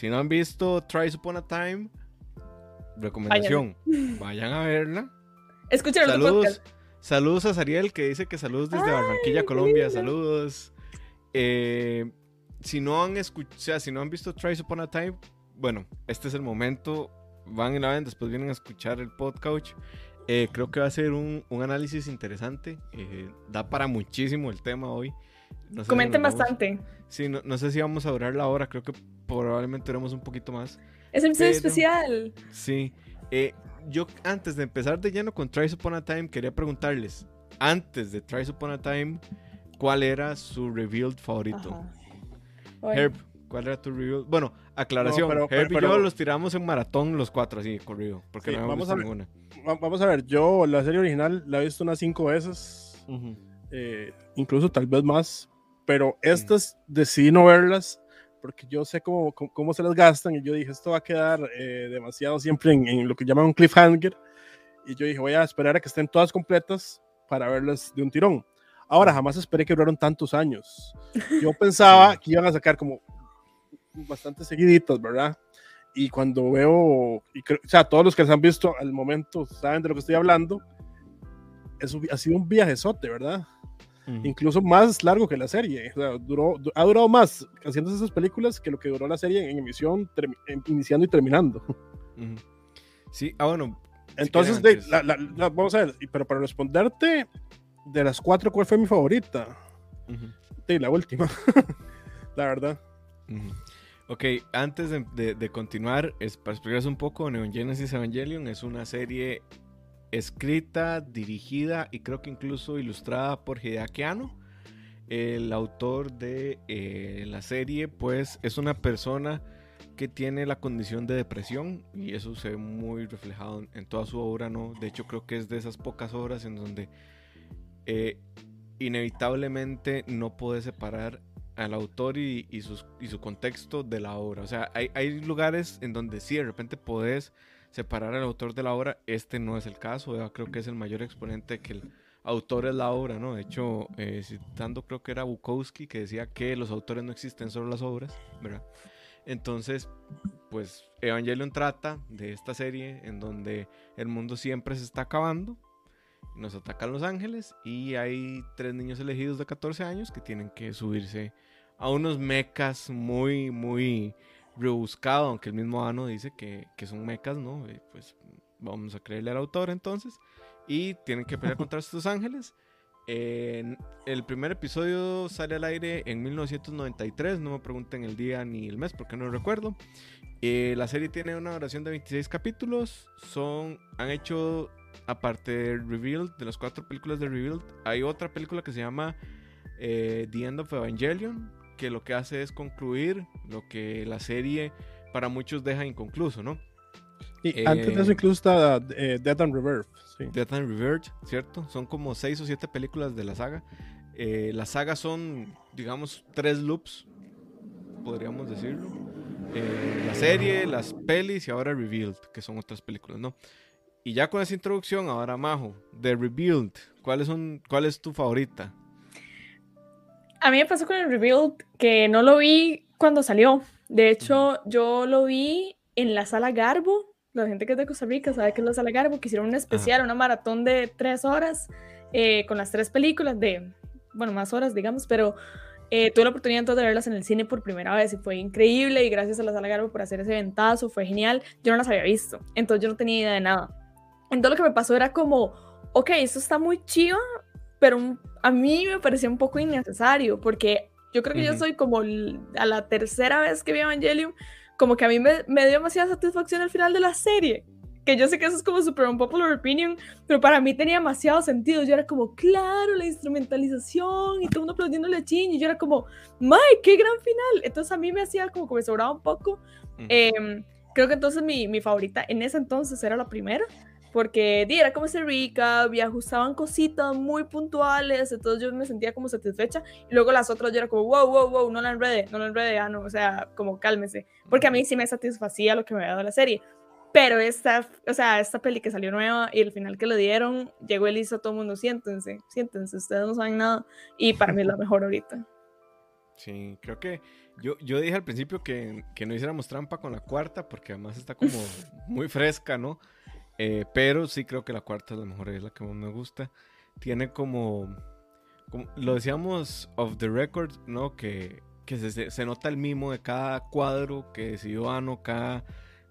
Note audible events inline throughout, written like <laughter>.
Si no han visto Try Upon a Time, recomendación, vayan, a verla. Escuchen saludos, saludos a Sariel que dice que saludos desde Barranquilla, Colombia. Saludos. Eh, si no han escuchado, si no han visto Try Upon a Time, bueno, este es el momento. Van y la ven, después vienen a escuchar el podcast. Eh, creo que va a ser un, análisis interesante. Eh, da para muchísimo el tema hoy. Comenten bastante. Sí, no, sé si vamos a durar la hora. Creo que probablemente duremos un poquito más. Es el episodio especial. Sí. Eh, yo antes de empezar de lleno con Try Upon a Time, quería preguntarles, antes de Try Upon a Time, ¿cuál era su revealed favorito? Herb, ¿cuál era tu reveal? Bueno, aclaración, Herb y yo los tiramos en maratón los cuatro, así, corrido, porque no hemos visto ninguna. Vamos a ver, yo la serie original la he visto unas cinco veces, eh, incluso tal vez más, pero estas decidí no verlas porque yo sé cómo, cómo, se las gastan y yo dije, esto va a quedar eh, demasiado siempre en, lo que llaman un cliffhanger. Y yo dije, voy a esperar a que estén todas completas para verlas de un tirón. Ahora, jamás esperé que duraron tantos años. <laughs> Yo pensaba que iban a sacar como bastante seguiditas, ¿verdad? Y cuando veo, y o sea, todos los que las han visto al momento saben de lo que estoy hablando, eso ha sido un viajezote, ¿verdad? Incluso más largo que la serie. duró, ha durado más haciendo esas películas que lo que duró la serie en emisión, iniciando y terminando. Sí, ah, bueno. Entonces, vamos a ver, pero para responderte, de las cuatro, ¿cuál fue mi favorita? Sí, la última, <laughs> la verdad. Ok, antes de, de, continuar, es, para explicarles un poco, Neon Genesis Evangelion es una serie escrita, dirigida y creo que incluso ilustrada por Hideaki. El autor de eh, la serie, pues, es una persona que tiene la condición de depresión y eso se ve muy reflejado en toda su obra, ¿no? De hecho, creo que es de esas pocas obras en donde eh, inevitablemente no puede separar al autor y, su contexto de la obra. O sea, hay, hay lugares en donde sí, de repente podés separar al autor de la obra. Este no es el caso, creo que es el mayor exponente que el autor es la obra, ¿no? De hecho, eh, citando creo que era Bukowski que decía que los autores no existen, solo las obras, ¿verdad? Entonces, pues Evangelion trata de esta serie en donde el mundo siempre se está acabando, nos atacan los ángeles y hay tres niños elegidos de 14 años que tienen que subirse a unos mecas muy, muy rebuscado, aunque el mismo Ano dice que, son mecas, ¿no? Eh, pues vamos a creerle al autor entonces. Y tienen que pelear contra estos ángeles. el primer episodio sale al aire en 1993, no me pregunten el día ni el mes porque no lo recuerdo. Eh, la serie tiene una duración de 26 capítulos. Son, han hecho, aparte de Revealed, de las cuatro películas de Revealed, hay otra película que se llama eh, The End of Evangelion, que lo que hace es concluir lo que la serie para muchos deja inconcluso, ¿no? Y antes de eso eh, incluso está eh, Death and Rebirth. Sí. Death and Rebirth, ¿cierto? Son como seis o siete películas de la saga. Eh, la saga son, digamos, tres loops, podríamos decirlo. la serie, las pelis y ahora Revealed, que son otras películas, ¿no? Y ya con esa introducción, ahora Majo, de Revealed, ¿cuál es, ¿cuál es tu favorita? A mí me pasó con el Rebuild que no lo vi cuando salió. De hecho, yo lo vi en la sala Garbo. La gente que es de Costa Rica sabe que es la sala Garbo, que hicieron un especial, una maratón de tres horas eh, con las tres películas de, bueno, más horas, digamos, pero eh, tuve la oportunidad entonces de verlas en el cine por primera vez y fue increíble y gracias a la sala Garbo por hacer ese ventazo, fue genial. Yo no las había visto, entonces yo no tenía idea de nada. Entonces lo que me pasó era como, ok, esto está muy chido, pero a mí me parecía un poco innecesario, porque yo creo que yo soy como a la tercera vez que vi Evangelion, como que a mí me, me, dio demasiada satisfacción al final de la serie. Que yo sé que eso es como super popular opinion, pero para mí tenía demasiado sentido. Yo era como, claro, la instrumentalización y todo el mundo aplaudiéndole a Chin. Y yo era como, ¡May, qué gran final! Entonces a mí me hacía como que me sobraba un poco. Em, creo que entonces mi, mi favorita en ese entonces era la primera porque di, era como ese recap y ajustaban cositas muy puntuales, entonces yo me sentía como satisfecha y luego las otras yo era como, wow, wow, wow, no la enrede, no la enrede, ya no, o sea, como cálmese, porque a mí sí me satisfacía lo que me había dado la serie, pero esta, o sea, esta peli que salió nueva y el final que le dieron, llegó él hizo a todo el mundo, siéntense, siéntense, ustedes no saben nada y para mí es la mejor ahorita. Sí, creo que Yo, yo dije al principio que, que, no hiciéramos trampa con la cuarta, porque además está como muy fresca, ¿no? Eh, pero sí creo que la cuarta es la mejor, es la que más me gusta. Tiene como, lo decíamos off the record, ¿no? Que, que se, se, nota el mimo de cada cuadro que decidió Ano, cada,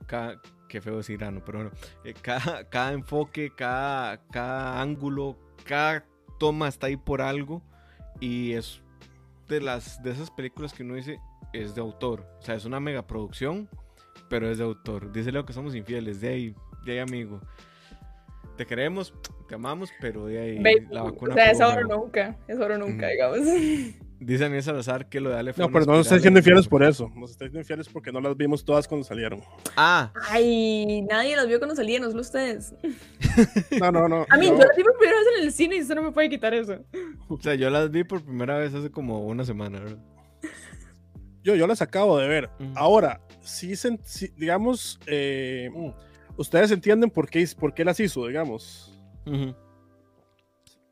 cada qué feo decir Ano, pero bueno, eh, cada, cada enfoque, cada, cada ángulo, cada toma está ahí por algo y es de las de esas películas que uno dice es de autor, o sea, es una mega producción, pero es de autor. Dice Leo que somos infieles, de ahí, de ahí amigo. Te queremos, te amamos, pero de ahí la vacuna. O sea, es oro nunca, es oro nunca, digamos. <laughs> Dice Daniel Salazar que lo de Ale No, pero no nos está diciendo infieles por eso. Nos está diciendo infieles porque no las vimos todas cuando salieron. Ah. Ay, nadie las vio cuando salieron, solo ustedes. No, no, no. A mí, yo las vi por primera vez en el cine y usted no me puede quitar eso. O sea, yo las vi por primera vez hace como una semana, ¿verdad? Yo, yo las acabo de ver. Ahora, sí, digamos, eh, ustedes entienden por qué, por qué las hizo, digamos.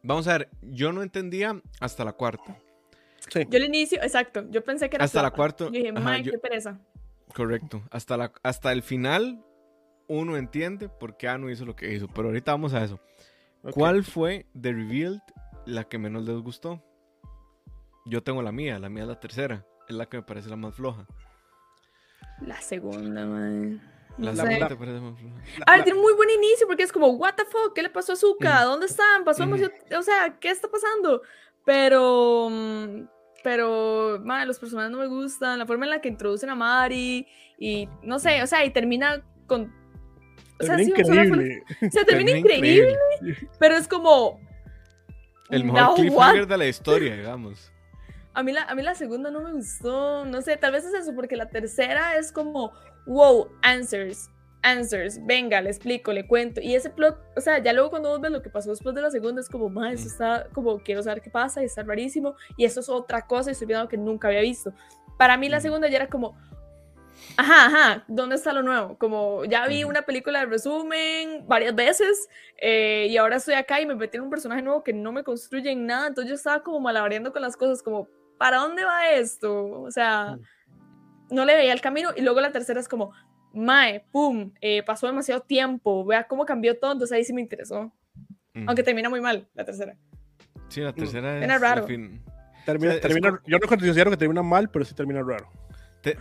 Vamos a ver, yo no entendía hasta la cuarta. Yo al inicio, exacto, yo pensé que era Hasta la cuarta. Yo dije, Mike, qué pereza. Correcto. Hasta, la, hasta el final uno entiende por qué Anu hizo lo que hizo. Pero ahorita vamos a eso. ¿Cuál fue The Revealed la que menos les gustó? Yo tengo la mía, la mía es la tercera. Es la que me parece la más floja. La segunda, man. La segunda te parece más floja. A ver, tiene muy buen inicio porque es como, ¿What the fuck? ¿Qué le pasó a Zuka? ¿Dónde están? ¿Pasó O sea, ¿qué está pasando? Pero mm, pero los personajes no me gustan, la forma en la que introducen a Mari y no sé, o sea, y termina con... O sea, increíble. <laughs> o sea, termina, increíble, pero es como... El mejor cliffhanger de la historia, digamos. A mí, la, a mí la segunda no me gustó, no sé, tal vez es eso, porque la tercera es como, wow, answers, answers, venga, le explico, le cuento. Y ese plot, o sea, ya luego cuando vos ves lo que pasó después de la segunda, es como, más, eso está como, quiero saber qué pasa y está rarísimo. Y eso es otra cosa y estoy viendo que nunca había visto. Para mí la segunda ya era como, ajá, ajá, ¿dónde está lo nuevo? Como ya vi una película de resumen varias veces eh, y ahora estoy acá y me metí en un personaje nuevo que no me construye en nada. Entonces yo estaba como malabareando con las cosas, como, ¿para dónde va esto? O sea, mm. no le veía el camino. Y luego la tercera es como, Mae, pum, eh, pasó demasiado tiempo, vea cómo cambió todo, entonces ahí sí me interesó. Aunque termina muy mal la tercera. Sí, la tercera es. raro. Termina, Yo no considero que termina mal, pero sí termina raro.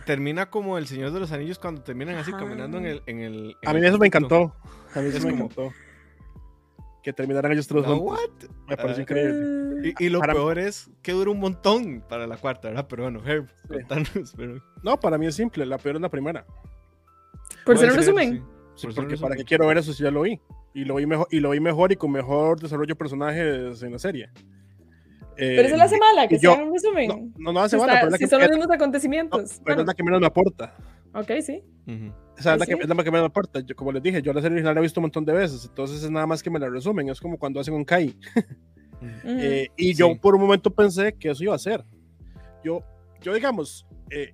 termina como el Señor de los Anillos cuando terminan así caminando en el. En el a mí eso me encantó. A mí eso me encantó. Que terminaran ellos todos no, Me pareció increíble. Y, lo peor es que dura un montón para la cuarta, ¿verdad? Pero bueno, Herb, contanos. Pero... No, para mí es simple. La peor es la primera. Por ser un resumen. Sí, porque para qué quiero ver eso si ya lo vi. Y lo vi mejor y lo vi mejor y con mejor desarrollo de personajes en la serie. pero eso lo hace mala, que sea un resumen. No, no, hace mala, pero si son los mismos acontecimientos. pero es la que menos me aporta. Ok, sí. O sea, es, la que, es la que me aporta. Yo, como les dije, yo la serie original la he visto un montón de veces, entonces es nada más que me la resumen. Es como cuando hacen un Kai. Eh, y yo por un momento pensé que eso iba a ser. Yo, yo digamos, eh,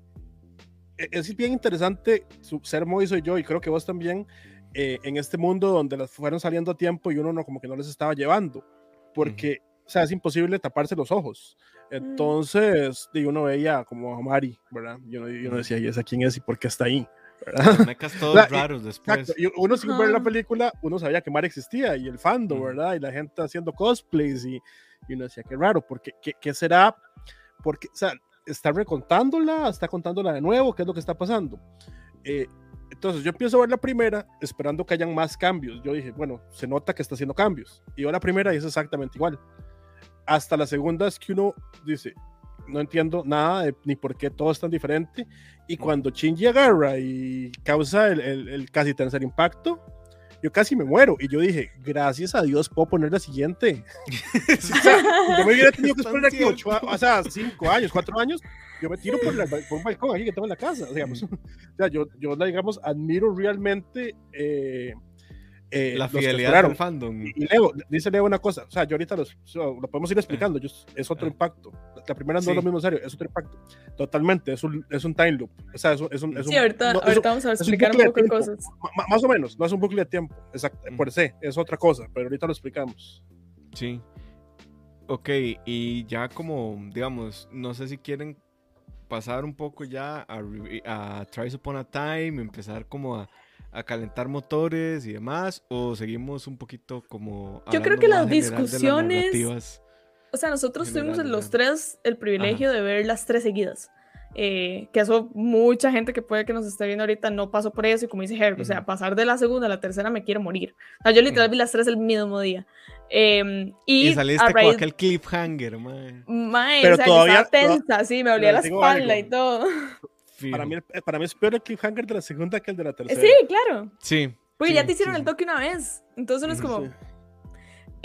e-, es bien interesante ser Moiso y yo, y creo que vos también, eh, en este mundo donde las fueron saliendo a tiempo y uno no, como que no les estaba llevando, porque, o sea, es imposible taparse los ojos. Mm. Entonces, y uno veía como a Mari, ¿verdad? Y uno, uno decía, ¿y esa quién es y por qué está ahí? <laughs> Mecas todos raros después. Y uno sin ver la película, uno sabía que Mari existía y el fandom, ¿verdad? Y la gente haciendo cosplays y, y uno decía, qué raro, porque ¿qué, qué será? Porque, o sea, está recontándola, está contándola de nuevo, qué es lo que está pasando. Eh, entonces yo empiezo a ver la primera esperando que hayan más cambios. Yo dije, bueno, se nota que está haciendo cambios. Y yo la primera y es exactamente igual. Hasta la segunda es que uno dice, no entiendo nada ni por qué todo es tan diferente. Y cuando Shinji agarra y causa el, el, el casi tercer impacto, yo casi me muero. Y yo dije, gracias a Dios puedo poner la siguiente. <laughs> yo me hubiera tenido que <laughs> esperar aquí ocho, o sea, cinco años, cuatro años, yo me tiro por, <laughs> por un balcón aquí que tengo en la casa. Digamos. o sea, yo, yo, digamos, admiro realmente eh, eh, la fidelidad del fandom. Y, Leo, dice Leo una cosa, o sea, yo ahorita los, lo podemos ir explicando, es otro impacto. La primera no es lo mismo serio, es otro impacto. Totalmente, es un, es un time loop. O sea, es un, es un, es sí, ahorita, ahorita vamos a explicar un, poco de cosas. más o menos, no es un bucle de tiempo, exacto, por sí, es otra cosa, pero ahorita lo explicamos. Sí. Ok, y ya como, digamos, no sé si quieren pasar un poco ya a, a Tries Upon a Time, empezar como a, a, calentar motores y demás, o seguimos un poquito como... Yo creo que las discusiones... o sea, nosotros tuvimos los tres el privilegio de ver las tres seguidas. Eh, que eso mucha gente que puede que nos esté viendo ahorita no pasó por eso y como dice Herb, o sea, pasar de la segunda a la tercera me quiero morir. O sea, yo literal vi las tres el mismo día. Em, y, y, saliste con aquel cliffhanger, mae. Mae, Pero o sea, todavía, estaba tensa, sí, me dolía la espalda y todo. <laughs> Para mí, para mí es peor el cliffhanger de la segunda que el de la tercera. Sí, claro. Sí. Porque ya te hicieron el toque una vez. Entonces no es como,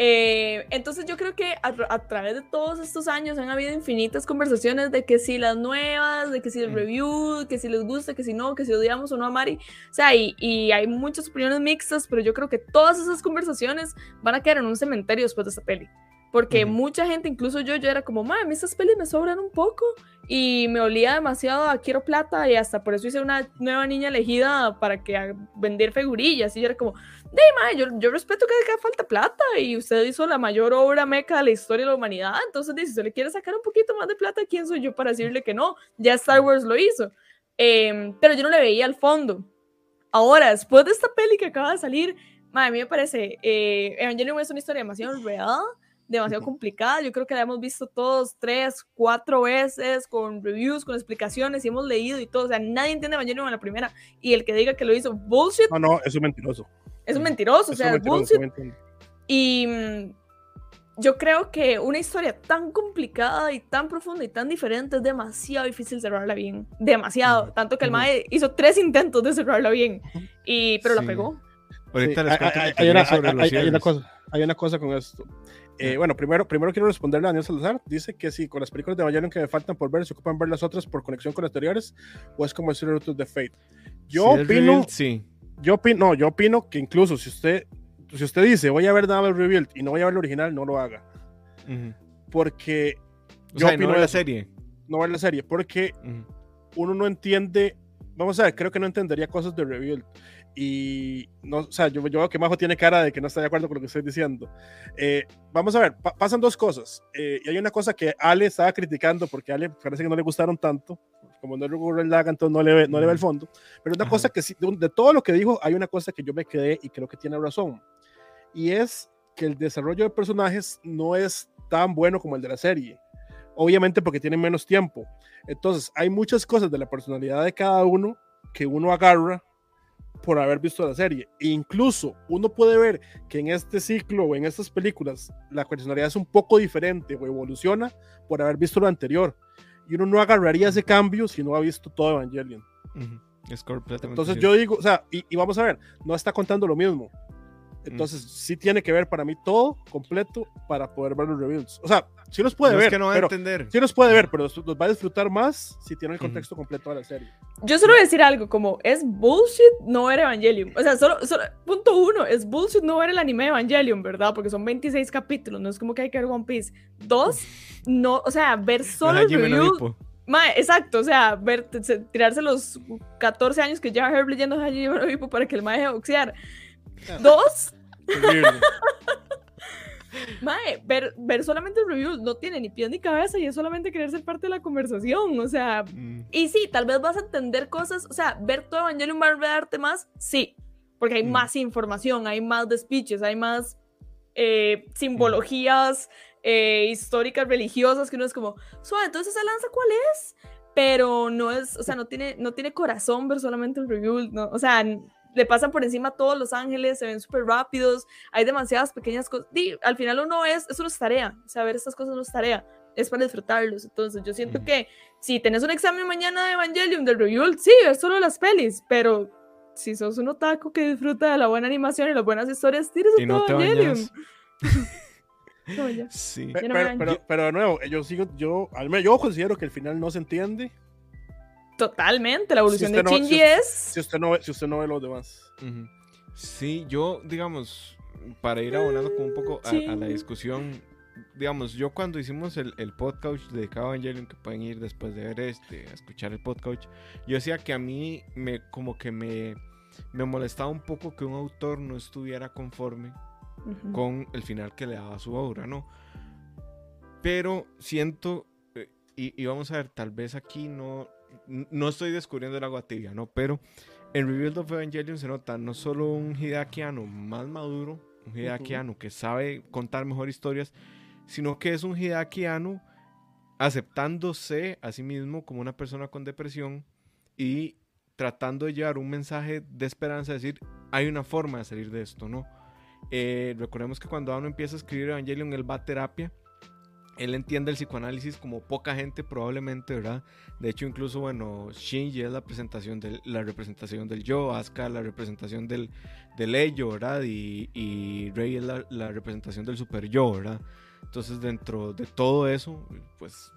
eh, entonces yo creo que a, través de todos estos años han habido infinitas conversaciones de que si las nuevas, de que si el mm. review, que si les gusta, que si no, que si odiamos o no a Mari. O sea, y, y, hay muchas opiniones mixtas, pero yo creo que todas esas conversaciones van a quedar en un cementerio después de esta peli. Porque mucha gente, incluso yo, yo era como, mami, estas pelis me sobran un poco y me olía demasiado a quiero plata y hasta por eso hice una nueva niña elegida para que vender figurillas y yo era como, de yo, yo respeto que haga falta plata y usted hizo la mayor obra meca de la historia de la humanidad, entonces si usted le quiere sacar un poquito más de plata, ¿quién soy yo para decirle que no? Ya Star Wars lo hizo, em, pero yo no le veía al fondo. Ahora, después de esta peli que acaba de salir, a mí me parece, eh, Evangelion es una historia demasiado real, demasiado complicada. Yo creo que la hemos visto todos tres, cuatro veces con reviews, con explicaciones y hemos leído y todo. O sea, nadie entiende Evangelion en la primera. Y el que diga que lo hizo bullshit. No, no, es un mentiroso. Es un mentiroso, o sea, es bullshit. Y mm, yo creo que una historia tan complicada y tan profunda y tan diferente es demasiado difícil cerrarla bien. Demasiado. Tanto que el Mae hizo tres intentos de cerrarla bien. Y, pero la pegó. Ahorita les hay, una, cosa, hay una cosa con esto. Eh, bueno, primero, primero quiero responderle a Daniel Salazar. Dice que si con las películas de Evangelion que me faltan por ver, se ocupan ver las otras por conexión con las anteriores, o es como el of the Fate. Yo opino. sí. Yo opino, no, yo opino que incluso si usted, si usted dice voy a ver Double Rebuild y no voy a ver el original, no lo haga. Porque. yo opino no ver la serie. No ver la serie, porque uno no entiende. Vamos a ver, creo que no entendería cosas de Rebuild. Y no, o sea, yo, yo, veo que Majo tiene cara de que no está de acuerdo con lo que estoy diciendo. Eh, vamos a ver, pasan dos cosas. Eh, y hay una cosa que Ale estaba criticando porque Ale parece que no le gustaron tanto. Como no le el entonces no le ve, no le ve el fondo. Pero una cosa que sí, de, de, todo lo que dijo, hay una cosa que yo me quedé y creo que tiene razón. Y es que el desarrollo de personajes no es tan bueno como el de la serie. Obviamente porque tienen menos tiempo. Entonces, hay muchas cosas de la personalidad de cada uno que uno agarra por haber visto la serie. E incluso uno puede ver que en este ciclo o en estas películas la personalidad es un poco diferente o evoluciona por haber visto lo anterior. Y uno no agarraría ese cambio si no ha visto todo Evangelion. Entonces yo digo, o sea, y, vamos a ver, no está contando lo mismo. Entonces, sí tiene que ver para mí todo completo para poder ver los reviews. O sea, sí los puede ver. Es que no va a entender. Sí los puede ver, pero los, va a disfrutar más si tiene el contexto completo de la serie. Yo solo voy a decir algo, como es bullshit no ver Evangelion. O sea, solo, solo, punto uno, es bullshit no ver el anime de Evangelion, ¿verdad? Porque son 26 capítulos, no es como que hay que ver One Piece. Dos, no, o sea, ver solo el review. exacto, o sea, ver, tirarse los 14 años que lleva Herb leyendo Hajime no para que el mae deje boxear. Dos. <laughs> Mae, ver, ver solamente el review no tiene ni pies ni cabeza y es solamente querer ser parte de la conversación, o sea, mm. y sí, tal vez vas a entender cosas, o sea, ver todo Evangelion va a darte más, sí, porque hay mm. más información, hay más despiches, hay más eh, simbologías eh, históricas, religiosas, que uno es como, suave, entonces esa lanza, ¿cuál es? Pero no es, o sea, no tiene, no tiene corazón ver solamente el review, no, o sea, le pasan por encima a todos los ángeles, se ven súper rápidos, hay demasiadas pequeñas cosas. Al final uno es, eso no es tarea, saber estas cosas no es tarea, es para disfrutarlos. Entonces yo siento que si tenés un examen mañana de Evangelion, del review, sí, es solo las pelis, pero si sos un otaku que disfruta de la buena animación y las buenas historias, tienes un no Evangelion. <laughs> sí. pero, pero, de nuevo, yo sigo, yo, al menos yo considero que el final no se entiende Totalmente, la evolución de Shinji es... Si usted, no ve, si usted no ve los demás. Sí, yo, digamos, para ir abonando como un poco a, la discusión, digamos, yo cuando hicimos el, el podcast de Evangelion, que pueden ir después de ver este, a escuchar el podcast, yo decía que a mí me, como que me, me molestaba un poco que un autor no estuviera conforme con el final que le daba su obra, ¿no? Pero siento y, vamos a ver, tal vez aquí no, no estoy descubriendo el agua tibia, ¿no? Pero en Rebuild of Evangelion se nota no solo un Hideakiano más maduro, un Hideakiano que sabe contar mejor historias, sino que es un Hideakiano aceptándose a sí mismo como una persona con depresión y tratando de llevar un mensaje de esperanza, decir, hay una forma de salir de esto, ¿no? Eh, recordemos que cuando uno empieza a escribir Evangelion, él va a terapia él entiende el psicoanálisis como poca gente probablemente, ¿verdad? De hecho, incluso, bueno, Shinji es la, presentación del, la representación del yo, Asuka la representación del, del ello, ¿verdad? Y, y Rey es la, representación del super yo, ¿verdad? Entonces, dentro de todo eso, pues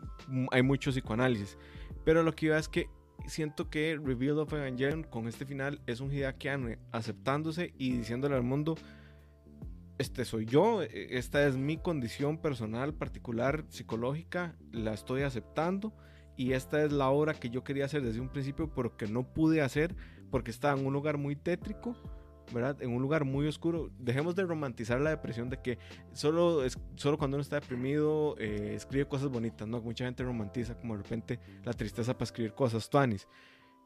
hay mucho psicoanálisis. Pero lo que iba es que siento que Reveal of Evangelion con este final es un Hideakiano aceptándose y diciéndole al mundo este soy yo, e, esta es mi condición personal, particular, psicológica, la estoy aceptando y esta es la obra que yo quería hacer desde un principio, pero que no pude hacer porque estaba en un lugar muy tétrico, ¿verdad? En un lugar muy oscuro. Dejemos de romantizar la depresión de que solo, es, solo cuando uno está deprimido eh, escribe cosas bonitas, ¿no? Mucha gente romantiza como de repente la tristeza para escribir cosas, tuanis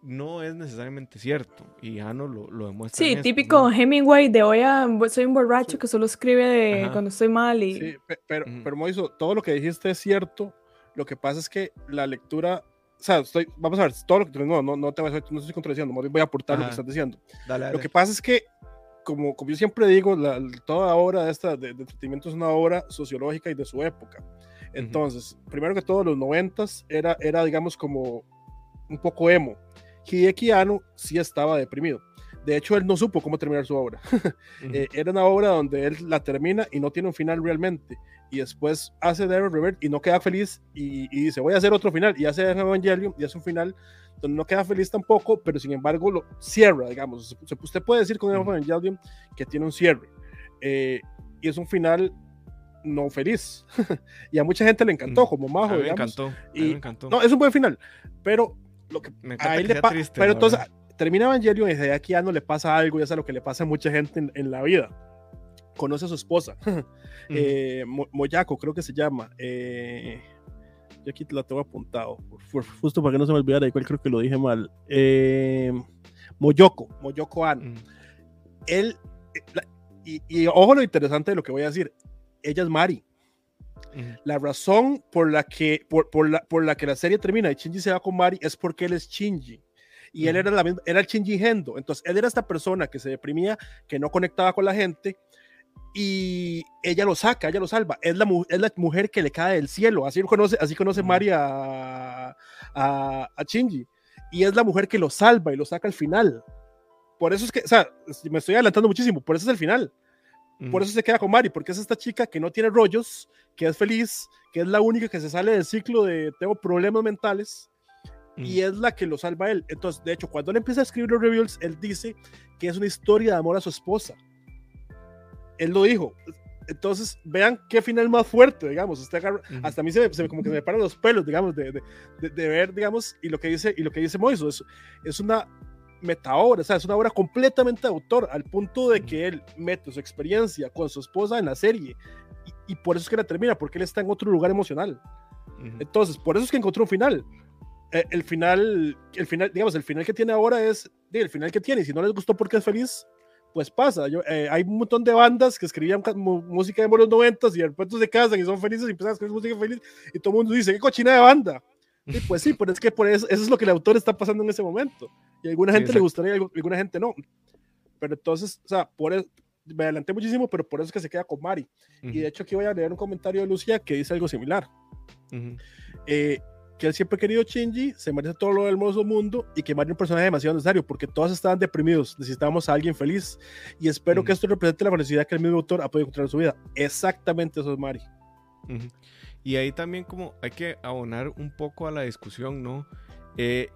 no es necesariamente cierto y Ano lo, lo demuestra. Sí, típico Hemingway de hoy a soy un borracho que solo escribe de cuando estoy mal y... Sí, pero, pero Moiso, todo lo que dijiste es cierto, lo que pasa es que la lectura, o sea, estoy, vamos a ver, todo lo que no, no, no te voy a, no estoy contradiciendo, voy a aportar lo que estás diciendo. Lo que pasa es que, como, como yo siempre digo, la, toda obra de esta de, de entretenimiento es una obra sociológica y de su época. Entonces, primero que todo, los noventas era, era, digamos, como un poco emo Hideki Anno sí estaba deprimido. De hecho, él no supo cómo terminar su obra. <laughs> Eh, era una obra donde él la termina y no tiene un final realmente. Y después hace Devil Revert y no queda feliz y, dice, voy a hacer otro final. Y hace Evangelion y hace un final donde no queda feliz tampoco, pero sin embargo lo cierra, digamos. Usted puede decir con Evangelion que tiene un cierre. Eh, y es un final no feliz. <laughs> y a mucha gente le encantó, como Majo. me encantó. me encantó. No, es un buen final. Pero lo que me encanta triste, pero entonces termina Evangelion y desde aquí ya no le pasa algo, ya sea lo que le pasa a mucha gente en, la vida. Conoce a su esposa, <laughs> eh, Moyako, creo que se llama. Eh, yo aquí la tengo apuntado, justo para que no se me olvidara, igual creo que lo dije mal. Eh, Moyoko, Moyoko An. Él, y, y, ojo lo interesante de lo que voy a decir, ella es Mari. La razón por la, que, por, por, la, por la que la serie termina y Shinji se va con Mari es porque él es Shinji. Y él era, la, era el Shinji Gendo. Entonces, él era esta persona que se deprimía, que no conectaba con la gente. Y ella lo saca, ella lo salva. Es la, es la mujer que le cae del cielo. Así conoce, así conoce Mari a, a, a Shinji. Y es la mujer que lo salva y lo saca al final. Por eso es que, o sea, me estoy adelantando muchísimo. Por eso es el final. Por eso se queda con Mari, porque es esta chica que no tiene rollos, que es feliz, que es la única que se sale del ciclo de tengo problemas mentales y es la que lo salva a él. Entonces, de hecho, cuando él empieza a escribir los reviews, él dice que es una historia de amor a su esposa. Él lo dijo. Entonces, vean qué final más fuerte, digamos. Hasta a mí se me, como que se me paran los pelos, digamos, de, de, de, ver, digamos, y lo que dice, y lo que dice Moiso, es, es una metaobra, o sea, es una obra completamente de autor, al punto de que él mete su experiencia con su esposa en la serie, y, por eso es que la termina, porque él está en otro lugar emocional. Entonces, por eso es que encontró un final. Eh, el final, el final, digamos, el final que tiene ahora es el final que tiene, y si no les gustó porque es feliz, pues pasa. Yo, eh, hay un montón de bandas que escribían música de los noventas y de repente se casan y son felices y empiezan a escribir música feliz y todo el mundo dice, qué cochina de banda. Pues sí, pero es que por eso, eso es lo que el autor está pasando en ese momento. Y a alguna gente le gustaría, y a alguna gente no. Pero entonces, o sea, por eso, me adelanté muchísimo, pero por eso es que se queda con Mari. Y de hecho aquí voy a leer un comentario de Lucía que dice algo similar. Eh, que él siempre ha querido Shinji, se merece todo lo del hermoso mundo y que Mari es un personaje demasiado necesario porque todos estaban deprimidos, necesitábamos a alguien feliz y espero que esto represente la felicidad que el mismo autor ha podido encontrar en su vida. Exactamente eso es Mari. Y ahí también como hay que abonar un poco a la discusión, ¿no? Eh,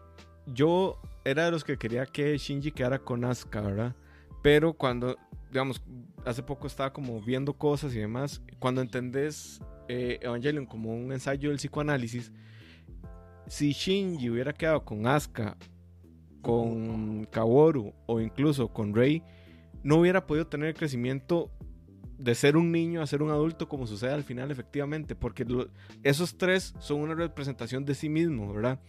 yo era de los que quería que Shinji quedara con Asuka, ¿verdad? Pero cuando, digamos, hace poco estaba como viendo cosas y demás, cuando entendés eh, Evangelion como un ensayo del psicoanálisis, si Shinji hubiera quedado con Asuka, con Kaworu o incluso con Rei, no hubiera podido tener el crecimiento de ser un niño a ser un adulto como sucede al final efectivamente, porque esos tres son una representación de sí mismo, ¿verdad?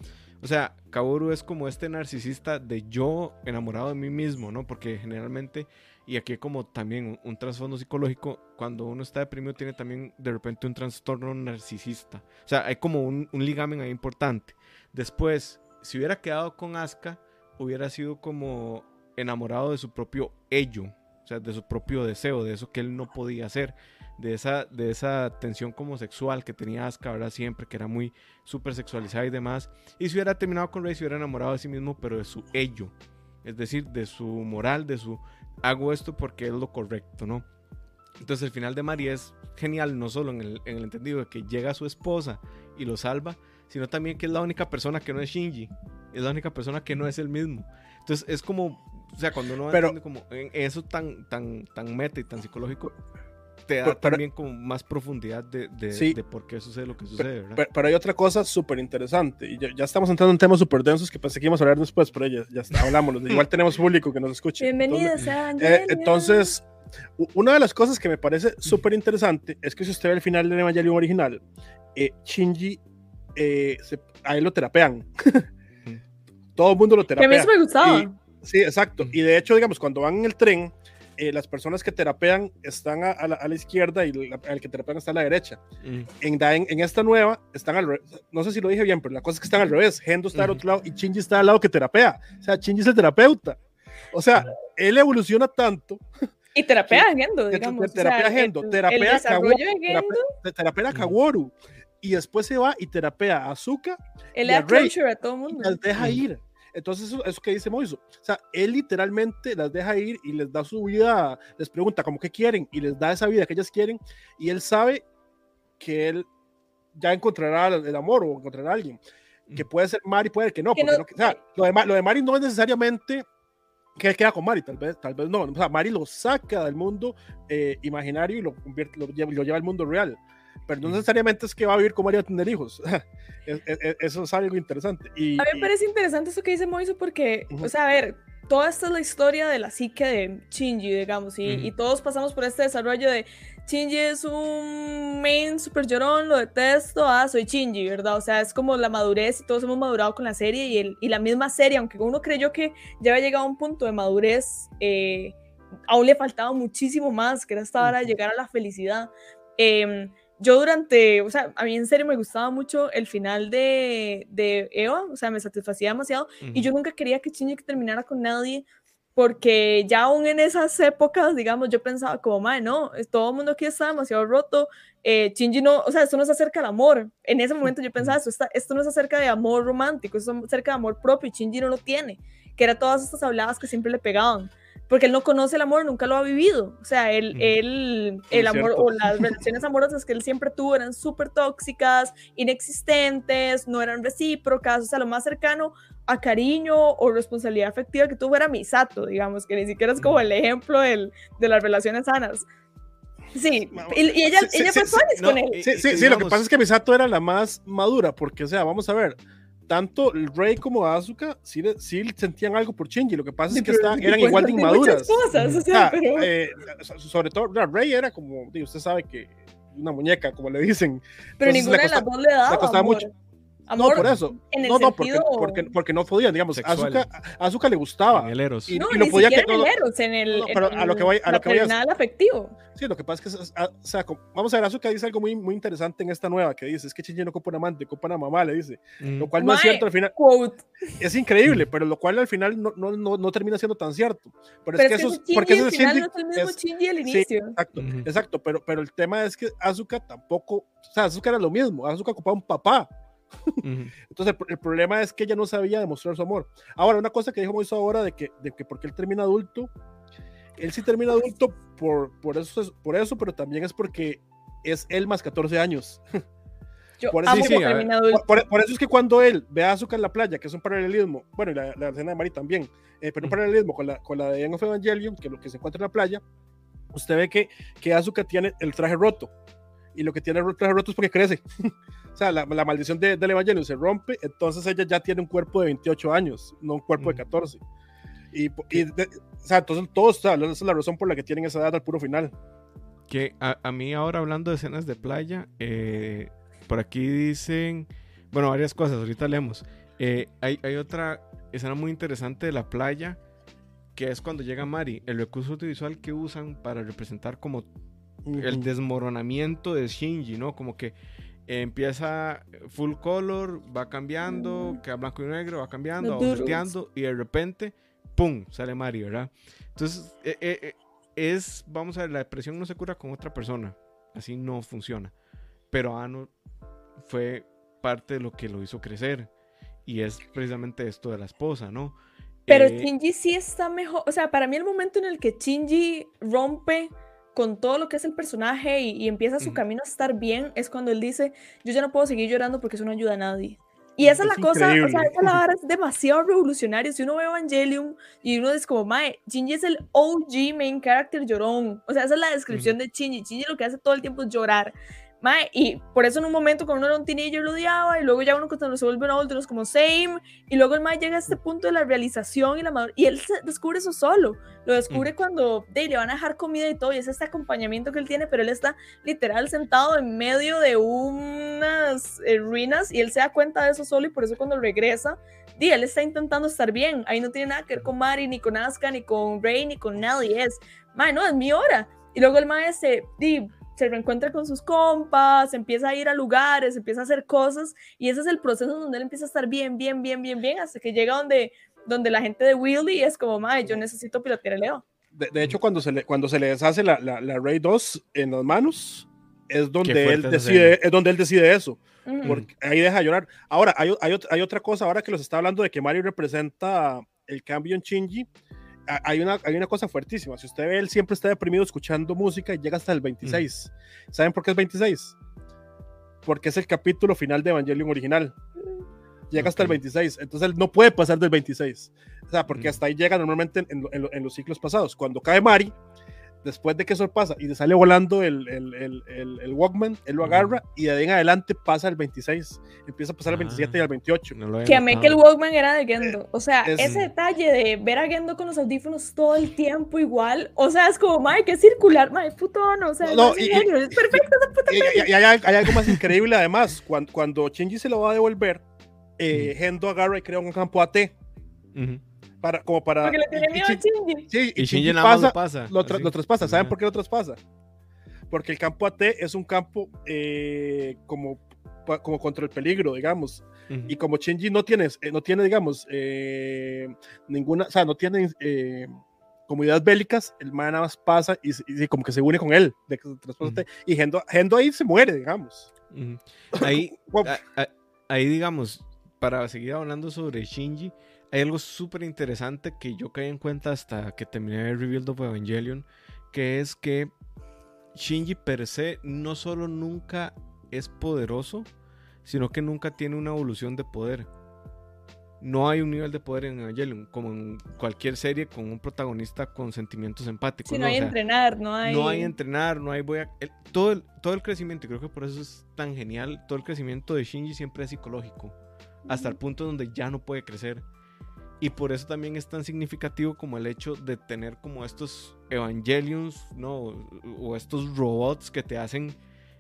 O sea, Kaworu es como este narcisista de yo enamorado de mí mismo, ¿no? Porque generalmente, y aquí como también un, trasfondo psicológico, cuando uno está deprimido tiene también de repente un trastorno narcisista. O sea, hay como un, un ligamen ahí importante. Después, si hubiera quedado con Asuka, hubiera sido como enamorado de su propio ello, de su propio deseo, de eso que él no podía hacer de esa, de esa tensión como sexual que tenía Asuka, ¿verdad? Siempre, que era muy súper sexualizada y demás. Y si hubiera terminado con Rey, se hubiera enamorado de sí mismo, pero de su ello. Es decir, de su moral, de su hago esto porque es lo correcto, ¿no? Entonces el final de María es genial, no solo en el, en el entendido de que llega su esposa y lo salva, sino también que es la única persona que no es Shinji, es la única persona que no es el mismo. Entonces es como, o sea, cuando uno entiende como en eso tan, tan, tan meta y tan psicológico, te da también como más profundidad de, de, por qué sucede lo que sucede, ¿verdad? Pero, hay otra cosa súper interesante, y ya, estamos entrando en temas súper densos que pensé que íbamos a hablar después, pero ya, ya hablamos, igual <laughs> tenemos público que nos escuche. Bienvenidos entonces, a eh, Entonces, una de las cosas que me parece súper interesante es que si usted ve el final del Evangelion original, eh, Shinji, eh, a él lo terapean. <laughs> Todo el mundo lo terapea. Que a mí eso me gustaba. Sí, exacto. Y de hecho, digamos, cuando van en el tren, eh, las personas que terapean están a, la, izquierda y el que terapean está a la derecha. Mm. En, en, esta nueva están al revés. No sé si lo dije bien, pero la cosa es que están al revés. Gendo está al otro lado y Shinji está al lado que terapea. O sea, Shinji es el terapeuta. O sea, él evoluciona tanto. <laughs> Y terapea a Gendo, digamos. Terapea a Gendo, terapea a terapea Kaworu. Y después se va y terapea a Azuka. Él le da a todo el mundo. Y las deja ir. Entonces, eso, eso que dice Moiso, o sea, él literalmente las deja ir y les da su vida, les pregunta como qué quieren y les da esa vida que ellas quieren y él sabe que él ya encontrará el amor o encontrará a alguien, que puede ser Mari, puede que no, porque no, o sea, lo, de, lo de Mari no es necesariamente que él queda con Mari, tal vez, tal vez no, o sea, Mari lo saca del mundo eh, imaginario y lo, convierte, lo, lo lleva al mundo real pero no necesariamente es que va a vivir con María a tener hijos. <laughs> eso es algo interesante. Y, a mí me parece interesante eso que dice Moiso porque, o sea, a ver, toda esta es la historia de la psique de Shinji, digamos, y, y todos pasamos por este desarrollo de Shinji es un main super llorón, lo detesto, ah, soy Shinji, ¿verdad? O sea, es como la madurez y todos hemos madurado con la serie y, el, y la misma serie, aunque uno creyó que ya había llegado a un punto de madurez, eh, aún le faltaba muchísimo más, que era esta hora de llegar a la felicidad. Eh, yo durante, o sea, a mí en serio me gustaba mucho el final de, de Eva, o sea, me satisfacía demasiado, y yo nunca quería que Shinji terminara con nadie, porque ya aún en esas épocas, digamos, yo pensaba como, madre, no, todo el mundo aquí está demasiado roto, eh, Shinji no, o sea, esto no se acerca al amor, en ese momento yo pensaba, esto, está, esto no es acerca de amor romántico, esto es acerca de amor propio, y Shinji no lo tiene, que era todas estas habladas que siempre le pegaban porque él no conoce el amor, nunca lo ha vivido. O sea, él, él el amor o las relaciones amorosas que él siempre tuvo eran súper tóxicas, inexistentes, no eran recíprocas. O sea, lo más cercano a cariño o responsabilidad afectiva que tuvo era Misato, digamos, que ni siquiera es como el ejemplo del, de las relaciones sanas. Sí, y, ella, ella pasó con él. Sí, sí, sí, lo que pasa es que Misato era la más madura, porque, o sea, vamos a ver, tanto Rey como Asuka sí, sí sentían algo por Shinji. Lo que pasa es que eran igual de inmaduras. Cosas, o sea, pero... eh, sobre todo, Rey era como, usted sabe que una muñeca, como le dicen. Pero ninguna de las dos le daba. Le costaba mucho no, por eso. no, no, porque, porque, porque, no podían, digamos, Azúcar, Azúcar le gustaba. En el Eros. Y, no, y no podía que. En el Eros, en el. pero a lo que voy, a lo que voy afectivo. Sí, lo que pasa es que, o sea, vamos a ver, Azúcar dice algo muy, muy interesante en esta nueva que dice: es que Chinji no copa un amante, copa una mamá, le dice. Mm. Lo cual no es cierto al final. Quote. Es increíble, pero lo cual al final no, no, no, no termina siendo tan cierto. Pero, es que eso es. Porque eso es Shinji. No es el mismo Chinji al inicio. exacto, exacto. Pero, pero el tema es que Azúcar tampoco. O sea, Azúcar era lo mismo. Azúcar ocupaba un papá. <laughs> Entonces el, problema es que ella no sabía demostrar su amor. Ahora, una cosa que dijo Moisés ahora de que, de que porque él termina adulto, él sí termina adulto por, por, eso, por eso, pero también es porque es él más 14 años. por, eso, por, eso es que cuando él ve a Azuka en la playa, que es un paralelismo, bueno, y la, la escena de Mari también, eh, pero un paralelismo con la, con la de Young of Evangelion, que lo que se encuentra en la playa, usted ve que, que Azuka tiene el traje roto y lo que tiene el traje roto es porque crece. <laughs> o sea, la, la maldición de, del Evangelio se rompe, entonces ella ya tiene un cuerpo de 28 años, no un cuerpo de 14. Y, y o sea, entonces todos, o sea, esa es la razón por la que tienen esa edad al puro final. Que a, mí ahora hablando de escenas de playa, eh, por aquí dicen, bueno, varias cosas, ahorita leemos. Eh, hay, hay, otra escena muy interesante de la playa, que es cuando llega Mari, el recurso audiovisual que usan para representar como el desmoronamiento de Shinji, ¿no? Como que empieza full color, va cambiando, queda blanco y negro, va cambiando, va volteando y de repente, ¡pum! sale Mari, ¿verdad? Entonces, eh, eh, eh, es, vamos a ver, la depresión no se cura con otra persona, así no funciona. Pero Ano fue parte de lo que lo hizo crecer y es precisamente esto de la esposa, ¿no? Pero Shinji sí está mejor, o sea, para mí el momento en el que Shinji rompe con todo lo que es el personaje y, empieza su camino a estar bien, es cuando él dice, yo ya no puedo seguir llorando porque eso no ayuda a nadie. Y esa es, la cosa, o sea, esa la es demasiado revolucionario. Si uno ve Evangelion y uno dice como, mae, Shinji es el OG main character llorón. O sea, esa es la descripción de Shinji. Shinji lo que hace todo el tiempo es llorar. Mae, y por eso en un momento cuando uno era un teenager lo odiaba y luego ya uno cuando se vuelve un adulto es como same y luego el mae llega a este punto de la realización y la madurez y él descubre eso solo. Lo descubre cuando de, le van a dejar comida y todo y es este acompañamiento que él tiene pero él está literal sentado en medio de unas eh, ruinas y él se da cuenta de eso solo y por eso cuando regresa di, él está intentando estar bien. Ahí no tiene nada que ver con Mari ni con Asuka ni con Rey ni con Nelly es mae no es mi hora. Y luego el mae se di, se reencuentra con sus compas, empieza a ir a lugares, empieza a hacer cosas y ese es el proceso donde él empieza a estar bien, bien, bien, bien, bien, hasta que llega donde, donde la gente de Willy es como, madre, yo necesito pilotear el Leo. De, hecho, cuando se, le, cuando se le deshace la, la, la Ray 2 en las manos, es donde, él decide, es donde él decide eso. Porque ahí deja llorar. Ahora, hay, hay, hay, otra cosa, ahora que los está hablando de que Mario representa el cambio en Shinji, hay una, hay una cosa fuertísima. Si usted ve, él siempre está deprimido escuchando música y llega hasta el 26. ¿Saben por qué es 26? Porque es el capítulo final de Evangelion original. Llega hasta el 26. Entonces él no puede pasar del 26. O sea, porque hasta ahí llega normalmente en, en los ciclos pasados. Cuando cae Mari, después de que eso pasa y le sale volando el, el, el, el, Walkman, él lo agarra y de ahí en adelante pasa el 26, empieza a pasar el 27 y el 28. que a mí que el Walkman era de Gendo. O sea, ese detalle de ver a Gendo con los audífonos todo el tiempo igual, o sea, es como, madre, que circular, madre, puto no, o sea, no, y, es perfecto esa puta y, hay, hay, algo más increíble además, cuando, cuando Shinji se lo va a devolver, eh, Gendo agarra y crea un campo AT. Uh para, como para. Porque le tiene miedo a Shinji. Sí, y, Shinji, nada pasa, lo pasa. Lo, traspasa. ¿Saben por qué lo traspasa? Porque el campo AT es un campo eh, como, como contra el peligro, digamos. Y como Shinji no tiene, eh, no tiene digamos, eh, ninguna, o sea, no tiene comunidades bélicas, el man nada más pasa y, y, como que se une con él. De, Y Gendo, Gendo, ahí se muere, digamos. <laughs> Ahí, ahí, digamos, para seguir hablando sobre Shinji, hay algo súper interesante que yo caí en cuenta hasta que terminé el Rebuild of Evangelion, que es que Shinji per se no solo nunca es poderoso, sino que nunca tiene una evolución de poder. No hay un nivel de poder en Evangelion, como en cualquier serie con un protagonista con sentimientos empáticos. Si no, hay entrenar, no hay... No hay entrenar, no hay... Voy a, todo, el, todo el crecimiento, creo que por eso es tan genial, todo el crecimiento de Shinji siempre es psicológico, hasta el punto donde ya no puede crecer. Y por eso también es tan significativo como el hecho de tener como estos evangelions, ¿no? O estos robots que te hacen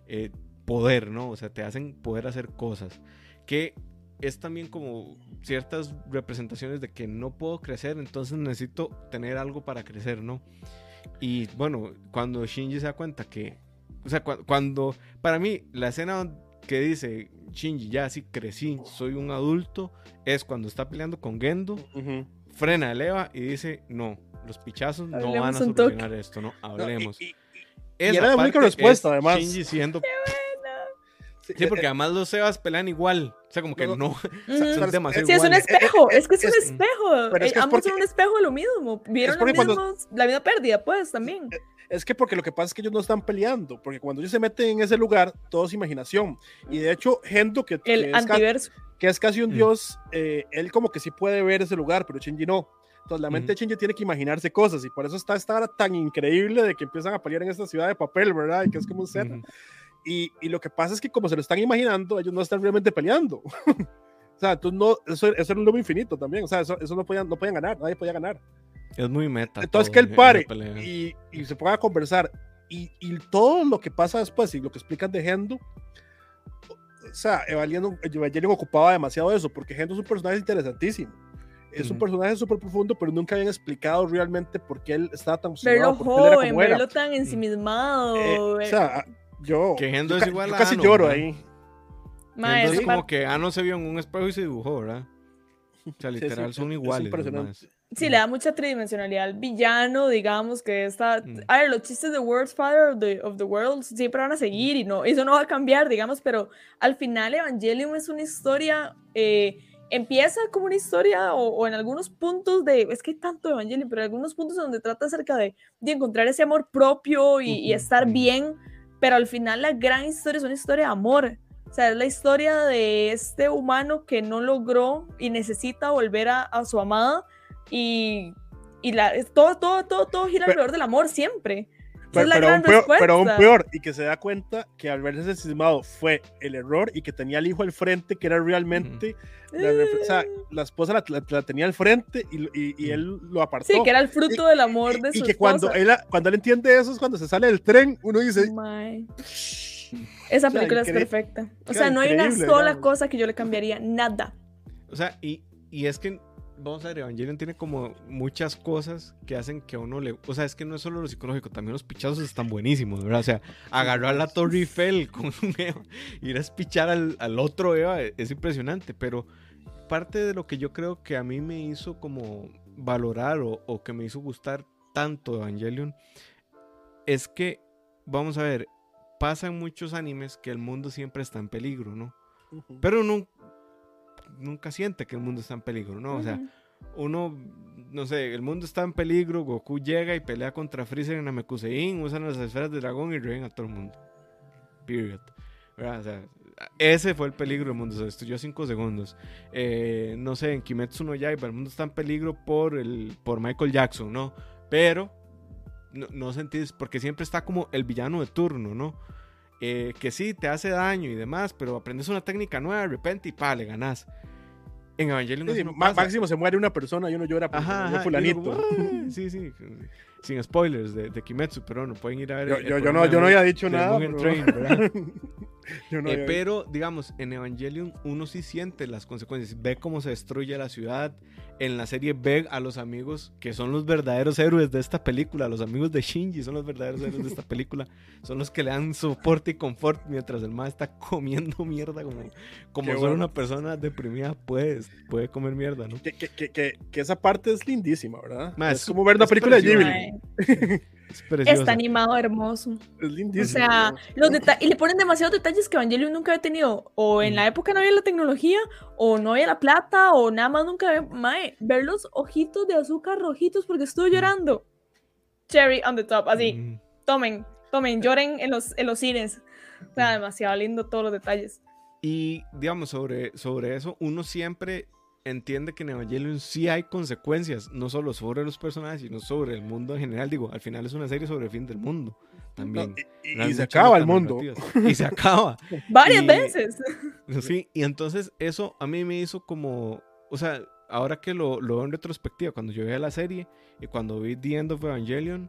eh, poder, ¿no? O sea, te hacen poder hacer cosas. Que es también como ciertas representaciones de que no puedo crecer, entonces necesito tener algo para crecer, ¿no? Y bueno, cuando Shinji se da cuenta que, o sea, cuando, para mí, la escena que dice, Shinji, ya así crecí, soy un adulto, es cuando está peleando con Gendo, frena, eleva y dice, no, los pichazos no van a solucionar esto, no, hablemos. y, era de única respuesta, además. Shinji siendo... <laughs> Sí, porque además los Sebas pelean igual. O sea, como que no. <laughs> es demasiado sí, es un espejo. Es que es, un espejo. Eh, ambos son un espejo de lo mismo. Vieron la misma pérdida, pues también. Es que porque lo que pasa es que ellos no están peleando, porque cuando ellos se meten en ese lugar, todo es imaginación. Y de hecho, Gendo, que, el es, que es casi un mm. dios, eh, él como que sí puede ver ese lugar, pero Shinji no. Entonces la mente de Shinji tiene que imaginarse cosas y por eso está esta hora tan increíble de que empiezan a pelear en esta ciudad de papel, ¿verdad? Y que es como un set. y, y, lo que pasa es que como se lo están imaginando, ellos no están realmente peleando. <laughs> o sea, entonces no, eso, eso, era un lobo infinito también. O sea, eso, eso no, podían, no podían ganar, nadie podía ganar. Es muy meta. Entonces que él pare y, y, se ponga a conversar y, y, todo lo que pasa después y lo que explican de Gendo, o sea, Evangelion, Evangelion ocupaba demasiado eso, porque Gendo es un personaje interesantísimo. Es un personaje súper profundo, pero nunca habían explicado realmente por qué él estaba tan Verlo joven, verlo tan ensimismado. Eh, o sea, yo, que Gendo es igual yo casi lloro ahí. Ma, es como que Ano se vio en un espejo y se dibujó, ¿verdad? O sea, <laughs> literal, son iguales. Sí, le da mucha tridimensionalidad al villano, digamos, que está... Mm. A ver, los chistes de World's Father of the, of the World siempre van a seguir y no, eso no va a cambiar, digamos, pero al final Evangelion es una historia... Eh, empieza como una historia o, en algunos puntos de, es que hay tanto Evangelion, pero en algunos puntos donde trata acerca de, de encontrar ese amor propio y, estar bien, pero al final la gran historia es una historia de amor. O sea, es la historia de este humano que no logró y necesita volver a, a su amada y, y la, todo, todo, todo, todo gira alrededor del amor siempre. Pero, aún peor, pero, aún peor, y que se da cuenta que al verse cismado fue el error y que tenía al hijo al frente, que era realmente. la, o sea, eh. la esposa la, tenía al frente y, y, él lo apartó. Sí, que era el fruto del amor de su Y que cuando él, cuando él entiende eso es cuando se sale del tren, uno dice. Esa película es perfecta. O sea, no hay una sola cosa que yo le cambiaría, nada. O sea, y, y es que vamos a ver, Evangelion tiene como muchas cosas que hacen que a uno le. O sea, es que no es solo lo psicológico, también los pichazos están buenísimos, ¿verdad? O sea, agarrar la Torre Eiffel <laughs> con un Eva, ir a espichar al, al otro Eva es impresionante, pero parte de lo que yo creo que a mí me hizo como valorar o, o que me hizo gustar tanto Evangelion es que, vamos a ver, pasan muchos animes que el mundo siempre está en peligro, ¿no? Pero no, nunca siente que el mundo está en peligro, ¿no? O sea, uno, no sé, el mundo está en peligro, Goku llega y pelea contra Freezer en Namekusein, usan las esferas de dragón y reviven a todo el mundo. Period. O sea, ese fue el peligro del mundo, se destruyó cinco segundos. Eh, no sé, en Kimetsu no Yaiba el mundo está en peligro por, el, por Michael Jackson, ¿no? Pero no, no sentís, porque siempre está como el villano de turno, ¿no? Eh, que sí, te hace daño y demás, pero aprendes una técnica nueva de repente y pa, le ganás. En Evangelion máximo se muere una persona y uno llora por ajá, fulanito. sí, sí, sin spoilers de, de, Kimetsu, pero no pueden ir a ver. Yo, yo, yo no, yo no había dicho nada. <laughs> Pero... Eh, pero, digamos, en Evangelion uno sí siente las consecuencias. Ve cómo se destruye la ciudad. En la serie ve a los amigos que son los verdaderos héroes de esta película. Los amigos de Shinji son los verdaderos héroes de esta película. Son los que le dan soporte y confort mientras el más está comiendo <laughs> mierda. Como, como solo una persona deprimida puede, puede comer mierda, ¿no? Que, que, que, que esa parte es lindísima, ¿verdad? es, como ver la película de Ghibli. <laughs> Está animado hermoso. Es lindísimo. O sea, los y le ponen demasiados detalles que Evangelion nunca había tenido. O en la época no había la tecnología, o no había la plata, o nada más nunca había. Mae, ver los ojitos de azúcar rojitos porque estuvo llorando. Cherry on the top, así. Tomen, tomen, lloren en los, en los cines. O sea, demasiado lindo todos los detalles. Y digamos, sobre, sobre eso, uno siempre entiende que en Evangelion sí hay consecuencias, no solo sobre los personajes, sino sobre el mundo en general. Digo, al final es una serie sobre el fin del mundo. También. y, se acaba <laughs> el mundo. Y se acaba. Varias veces. <laughs> Sí, y entonces eso a mí me hizo como, o sea, ahora que lo, lo veo en retrospectiva, cuando yo veía la serie y cuando vi The End of Evangelion,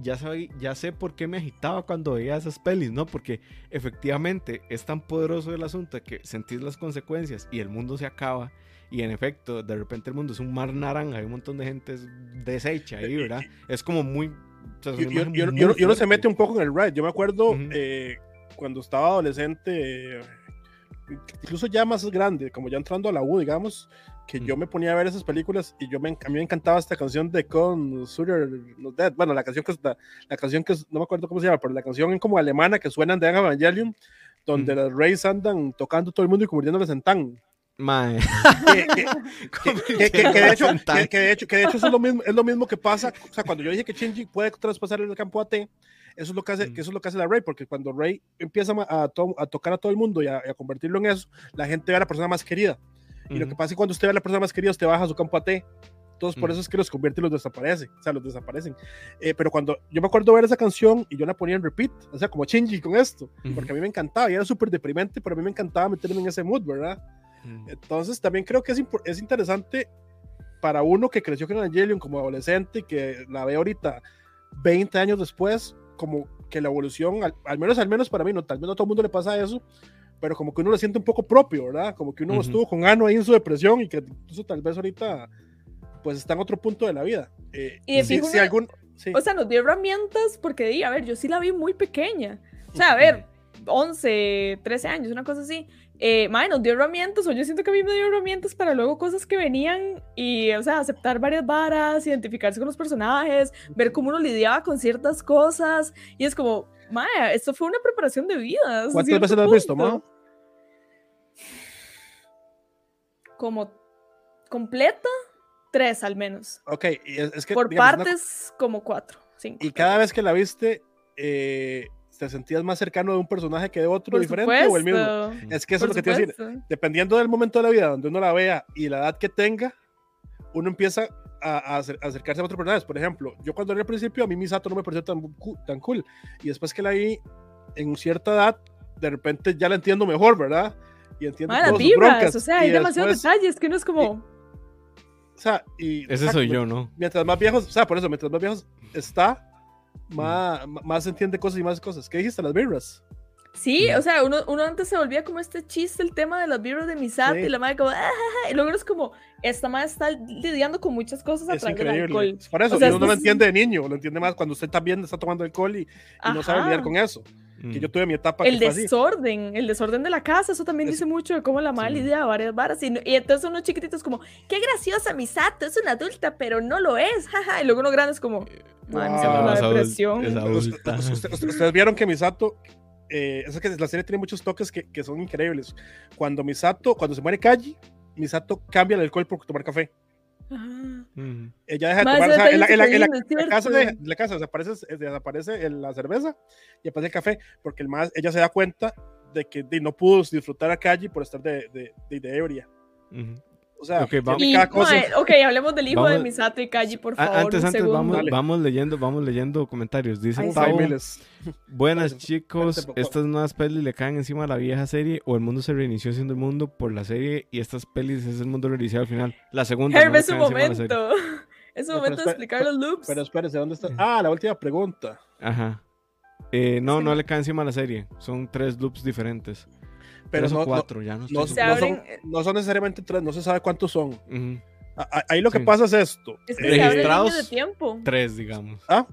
ya, ya sé por qué me agitaba cuando veía esas pelis, ¿no? Porque efectivamente es tan poderoso el asunto que sentís las consecuencias y el mundo se acaba y en efecto, de repente el mundo es un mar naranja, hay un montón de gente deshecha ahí, ¿verdad? Es como muy... y uno se mete un poco en el ride. Yo me acuerdo eh, cuando estaba adolescente, incluso ya más grande, como ya entrando a la U, digamos, que yo me ponía a ver esas películas y yo me, a mí me encantaba esta canción de Con Sutter Dead. Bueno, la canción que la, la, canción que no me acuerdo cómo se llama, pero la canción como alemana que suena de Evangelion, donde los Reyes andan tocando todo el mundo y convirtiéndoles en tan. Mae. <laughs> Que, de hecho, que, de hecho, que de hecho es lo mismo, es lo mismo que pasa, o sea, cuando yo dije que Shinji puede traspasar el campo a T, eso es lo que hace, que eso es lo que hace la Rey, porque cuando Rey empieza a, a, tocar a todo el mundo y a, convertirlo en eso, la gente ve a la persona más querida. Y lo que pasa es que cuando usted ve a la persona más querida, usted baja su campo a T. Entonces, por eso es que los convierte y los desaparece. O sea, los desaparecen. Eh, pero cuando yo me acuerdo ver esa canción y yo la ponía en repeat, o sea, como Shinji con esto, porque a mí me encantaba y era súper deprimente, pero a mí me encantaba meterme en ese mood, ¿verdad? Entonces también creo que es, es interesante para uno que creció con Evangelion como adolescente y que la ve ahorita 20 años después, como que la evolución, al, menos al menos para mí, no, tal vez no a todo el mundo le pasa eso, pero como que uno lo siente un poco propio, ¿verdad? Como que uno estuvo con Ano ahí en su depresión y que eso tal vez ahorita pues está en otro punto de la vida. Eh, y si, algún, O sea, nos dio herramientas porque, di, a ver, yo sí la vi muy pequeña. O sea, a ver, 11, 13 años, una cosa así. Eh, nos dio herramientas, o yo siento que a mí me dio herramientas para luego cosas que venían y, o sea, aceptar varias varas, identificarse con los personajes, ver cómo uno lidiaba con ciertas cosas. Y es como, Maya, esto fue una preparación de vida. ¿Cuántas veces lo has visto, Ma? Como completa, tres al menos. Ok, es, que. Por partes, como cuatro, cinco. Y cada vez que la viste, eh, ¿te sentías más cercano de un personaje que de otro diferente o el mismo? Es que eso es lo que te decir. Dependiendo del momento de la vida donde uno la vea y la edad que tenga, uno empieza a, acercarse a otros personajes. Por ejemplo, yo cuando era al principio, a mí Misato no me pareció tan, tan cool. Y después que la vi en cierta edad, de repente ya la entiendo mejor, ¿verdad? Y entiendo ah, todas broncas. O sea, hay demasiados detalles que no es como... o sea, y... Ese soy yo, ¿no? Mientras más viejos, o sea, por eso, mientras más viejos está, más, más entiende cosas y más cosas. ¿Qué dijiste? Las birras. Sí, o sea, uno, uno, antes se volvía como este chiste, el tema de las birras de Misato, y la madre como, ah, <laughs> y luego es como, esta madre está lidiando con muchas cosas a través del alcohol. Por eso, uno no lo entiende de niño, lo entiende más cuando usted también está tomando alcohol y, no sabe lidiar con eso. Que yo tuve mi etapa. El desorden, el desorden de la casa, eso también dice mucho de cómo la madre lidia varias varas. Y, y, entonces unos chiquititos como, qué graciosa Misato, es una adulta, pero no lo es, <laughs> jaja. Y luego uno grande es como, Ustedes vieron que Misato, eh, es que la serie tiene muchos toques que, que, son increíbles. Cuando Misato, cuando se muere Kaji, Misato cambia el alcohol por tomar café. Ella deja de tomar, en, la, casa, de, la casa desaparece, desaparece la cerveza y aparece el café, porque el más, ella se da cuenta de que no pudo disfrutar a Kaji por estar de, de, de, ebria. O sea, okay, vamos. ok, hablemos del hijo de Misato y Kaji, por favor. Antes, antes, vamos, vamos, leyendo, vamos leyendo comentarios. Dicen, buenas chicos, estas nuevas pelis le caen encima a la vieja serie o el mundo se reinició siendo el mundo por la serie y estas pelis es el mundo reiniciado al final. La segunda. Herb, es un momento. <laughs> Es un momento de explicar los loops. Pero espérese, ¿dónde está? Ah, la última pregunta. Ajá. Eh, no, no le cae encima a la serie. Son tres loops diferentes pero no, cuatro, ya no, no, son, no, son, necesariamente tres, no se sabe cuántos son. Ahí lo que pasa es esto. Es que registrados de tiempo. tres, digamos. ¿Ah?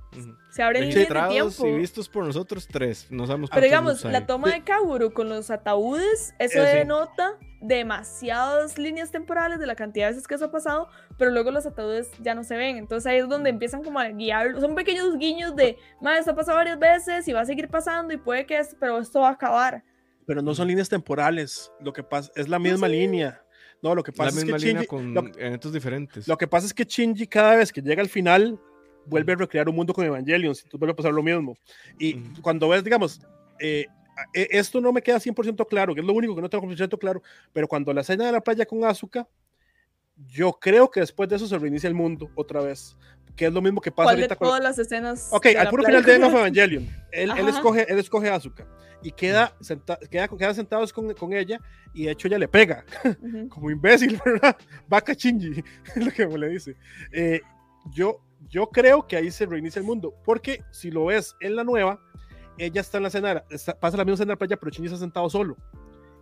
Se abren registrados y vistos por nosotros tres. No sabemos Pero digamos, la toma de Kaburu con los ataúdes, eso denota demasiadas líneas temporales de la cantidad de veces que eso ha pasado, pero luego los ataúdes ya no se ven. Entonces ahí es donde empiezan como a guiar. Son pequeños guiños de, más esto ha pasado varias veces y va a seguir pasando y puede que, esto, pero esto va a acabar pero no son líneas temporales. Lo que pasa es la misma línea. No, lo que pasa es que Shinji, con eventos diferentes. Lo que pasa es que Shinji cada vez que llega al final vuelve a recrear un mundo con Evangelion, entonces vuelve a pasar lo mismo. Y cuando ves, digamos, eh, e, esto no me queda 100% claro, que es lo único que no tengo 100% claro, pero cuando la escena de la playa con Asuka, yo creo que después de eso se reinicia el mundo otra vez, que es lo mismo que pasa ahorita con todas las escenas. Ok, al puro final de End of <laughs> Evangelion, él, él, escoge, él escoge a Asuka y queda, senta, queda, queda sentados con, con, ella y de hecho ella le pega, <laughs> como imbécil, <laughs> ¿verdad? Vaca chingy, es lo que le dice. Eh, yo, yo creo que ahí se reinicia el mundo, porque si lo ves en la nueva, ella está en la escena, pasa la misma escena en la playa, pero Shinji está sentado solo.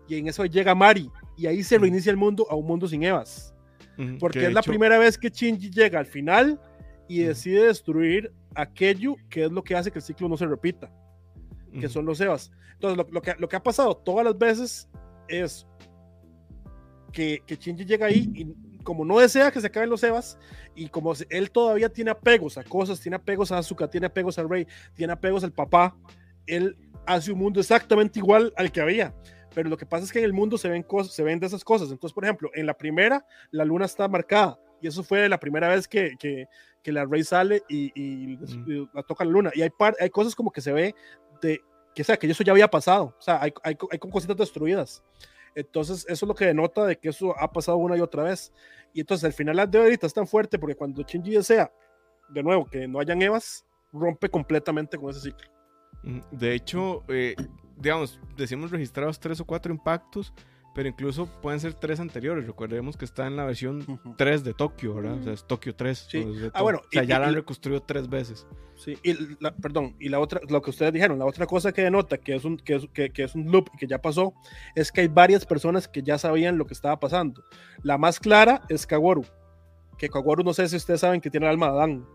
Y en eso llega Mari, y ahí se reinicia el mundo a un mundo sin Evas. Porque es la primera vez que Shinji llega al final y decide destruir aquello que es lo que hace que el ciclo no se repita, que son los Evas. Entonces, lo, que, lo que ha pasado todas las veces es que, que Shinji llega ahí y como no desea que se acaben los Evas y como él todavía tiene apegos a cosas, tiene apegos a Azuka, tiene apegos al rey, tiene apegos al papá, él hace un mundo exactamente igual al que había. Pero lo que pasa es que en el mundo se ven, cosas, se ven de esas cosas. Entonces, por ejemplo, en la primera, la luna está marcada. Y eso fue la primera vez que, que, que la Rey sale y, y, la toca la luna. Y hay, par, hay cosas como que se ve de que, sea, que eso ya había pasado. O sea, hay, hay, hay cositas destruidas. Entonces, eso es lo que denota de que eso ha pasado una y otra vez. Y entonces, el final de ahorita es tan fuerte porque cuando Shinji desea, de nuevo, que no hayan Evas, rompe completamente con ese ciclo. De hecho, eh, digamos, decimos registrados tres o cuatro impactos, pero incluso pueden ser tres anteriores. Recordemos que está en la versión 3 de Tokio, ¿verdad? O sea, es Tokio 3. Sí. Ah, bueno. O sea, ya la han reconstruido tres veces. Sí, y la, perdón, y la otra, lo que ustedes dijeron, la otra cosa que denota que es un, que es, que, que es un loop y que ya pasó, es que hay varias personas que ya sabían lo que estaba pasando. La más clara es Kaworu, que Kaworu no sé si ustedes saben que tiene el alma de Adán.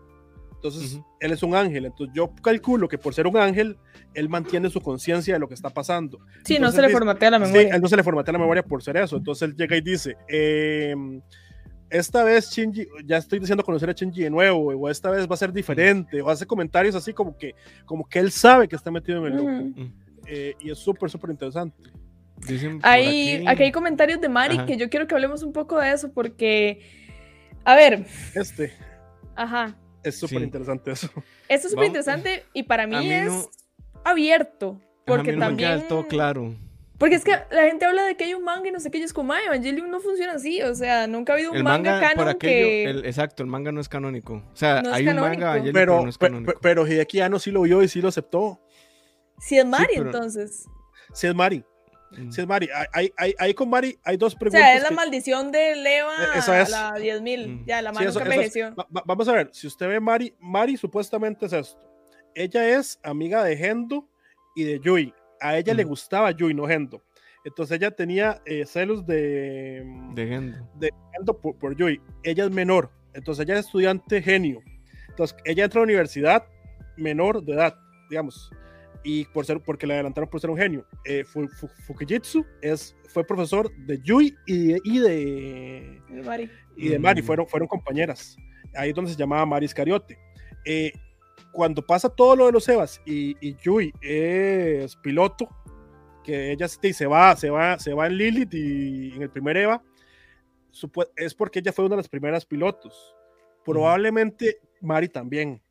Entonces, él es un ángel. Entonces, yo calculo que por ser un ángel, él mantiene su conciencia de lo que está pasando. Sí, no se le formatea la memoria. Sí, él no se le formatea la memoria por ser eso. Entonces, él llega y dice, eh, esta vez Shinji, ya estoy diciendo conocer a Shinji de nuevo, o esta vez va a ser diferente, o hace comentarios así como que, como que él sabe que está metido en el loop. Eh, y es súper, súper interesante. Hay, aquí... aquí... hay comentarios de Mari Ajá. que yo quiero que hablemos un poco de eso porque, a ver. Este. Ajá. Es súper sí. interesante eso. Esto es súper interesante y para mí, mí es no... abierto. Porque no también. todo claro. Porque es que la gente habla de que hay un manga y no sé qué, y es como, ay, Evangelion no funciona así, o sea, nunca ha habido un el manga, manga canon aquello, que... El, exacto, el manga no es canónico. O sea, No hay un manga Evangelion, Pero, pero no es canónico. pero Hideki Anno sí lo vio y sí lo aceptó. Si es Mari, pero- entonces. Sí es Mari. Mm. Sí es Mari. Hay- Hay, hay, con Mari hay dos O preguntas. sea, es la que- maldición de Leva Eh, eso a es. la 10.000. Mm. Ya, la Sí, mano eso- nunca eso es- envejeció. va- va- vamos a ver, si usted ve Mari, Mari supuestamente es esto. Ella es amiga de Gendo y de Yui. A ella le Ujú. gustaba Yui, no Gendo. Entonces ella tenía eh, celos de, De Gendo. de Gendo por, por Yui. Ella es menor. Entonces ella es estudiante genio. Entonces ella entra a la universidad menor de edad, digamos. Y por ser, porque le adelantaron por ser un genio. Eh, Fu- Fu- Fukijitsu es, fue profesor de Yui y de, y de, El Mari. y de Mari, Mm. fueron, fueron compañeras. Ahí es donde se llamaba Mari Iscariote. Eh, cuando pasa todo lo de los Evas y, y Yui es piloto, que ella se va, se va, se va en Lilith y en el primer Eva, es porque ella fue una de las primeras pilotos. Probablemente Mari también.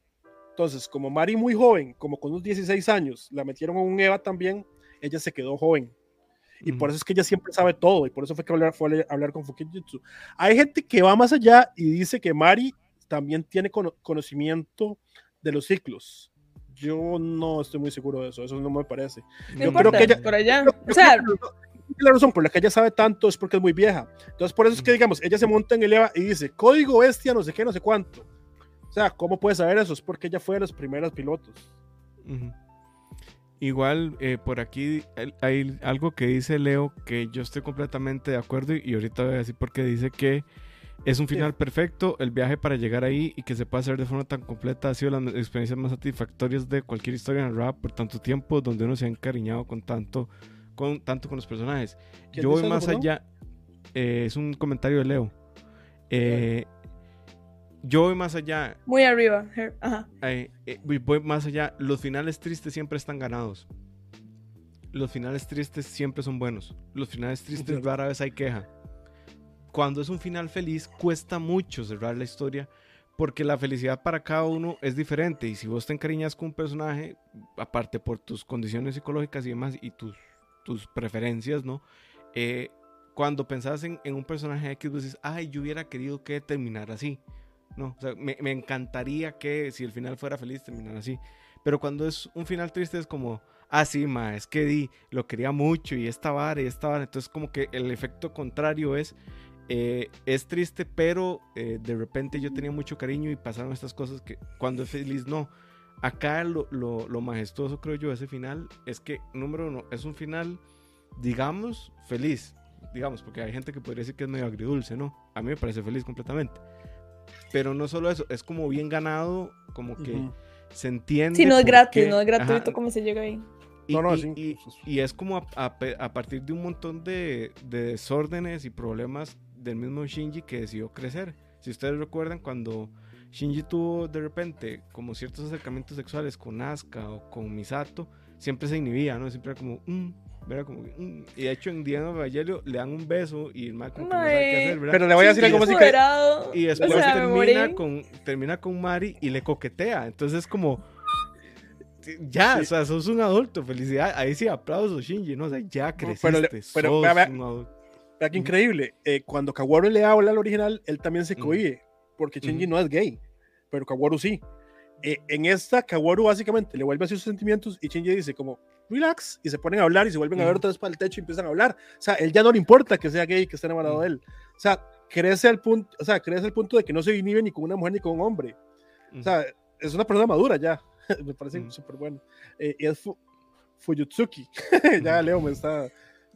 Entonces, como Mari muy joven, como con unos 16 años, la metieron en un Eva también, ella se quedó joven. Y por Ujú. eso es que ella siempre sabe todo, y por eso fue que hablar, fue a hablar con Fukijitsu. Hay gente que va más allá y dice que Mari también tiene cono- conocimiento de los ciclos. Yo no estoy muy seguro de eso, eso no me parece. Yo importa, creo que ella- por allá. Yo- O yo sea, creo que la razón por la que ella sabe tanto es porque es muy vieja. Entonces, por eso es que, digamos, ella se monta en el EVA y dice, código bestia, no sé qué, no sé cuánto. O sea, ¿cómo puede saber eso? Es porque ella fue de los primeros pilotos. Ujú. Igual, eh, por aquí hay algo que dice Leo que yo estoy completamente de acuerdo y, y ahorita voy a decir por qué dice que es un final perfecto, el viaje para llegar ahí y que se pueda hacer de forma tan completa ha sido las experiencias más satisfactorias de cualquier historia narrada por tanto tiempo donde uno se ha encariñado con tanto con, tanto con los personajes. ¿Quién Yo voy más allá, eh, es un comentario de Leo. Eh, yo voy más allá, muy arriba. her- Ajá. eh, eh, voy- más allá. Los finales tristes siempre están ganados. Los finales tristes siempre son buenos. Los finales tristes rara vez hay queja. Cuando es un final feliz, cuesta mucho cerrar la historia. Porque la felicidad para cada uno es diferente. Y si vos te encariñas con un personaje, aparte por tus condiciones psicológicas y demás, y tus, tus preferencias, ¿no? Eh, cuando pensás en, en un personaje X, vos dices, ay, yo hubiera querido que terminara así. No, o sea, me, me encantaría que si el final fuera feliz terminara así. Pero cuando es un final triste es como, ah, sí, ma, es que di, lo quería mucho y esta vara y esta vara. Entonces como que el efecto contrario es, eh, es triste, pero eh, de repente yo tenía mucho cariño y pasaron estas cosas que cuando es feliz no. Acá lo, lo, lo majestuoso creo yo ese final es que, número uno, es un final, digamos, feliz. Digamos, porque hay gente que podría decir que es medio agridulce, ¿no? A mí me parece feliz completamente. Pero no solo eso, es como bien ganado, como que Ujú. se entiende. Sí, no es gratis, qué- no es gratuito ajá, como se llega ahí. y, No, no, y- sí. y- y es como a, a pe- a partir de un montón de, de desórdenes y problemas del mismo Shinji que decidió crecer. Si ustedes recuerdan cuando Shinji tuvo de repente como ciertos acercamientos sexuales con Asuka o con Misato, siempre se inhibía, ¿no? Siempre era como, "Mm", era como, "Mm". y de hecho en Diana Evangelio le dan un beso y el mal como que no sabe qué Mae. hacer, ¿verdad? Pero le voy a decir algo que... Empoderado. Y después O sea, termina, con, termina con Mari y le coquetea. Entonces es como. Ya, Sí. o sea, sos un adulto, felicidad. Ahí sí, aplausos, Shinji, ¿no? O sea, ya creciste, pero le- pero sos vea, vea. un adulto. Vea qué increíble. eh, cuando Kaworu le habla al original, él también se cohíbe, porque Shinji no es gay, pero Kaworu sí. eh, en esta, Kaworu básicamente le vuelve a sus sentimientos y Shinji dice como, relax, y se ponen a hablar y se vuelven a ver otra vez para el techo y empiezan a hablar. O sea, él ya no le importa que sea gay, que esté enamorado de él. O sea, crece al punto, o sea, crece al punto de que no se inhibe ni con una mujer ni con un hombre. O sea, es una persona madura ya. <laughs> me parece súper bueno. Eh, y es Fuyutsuki. <laughs> ya Leo me está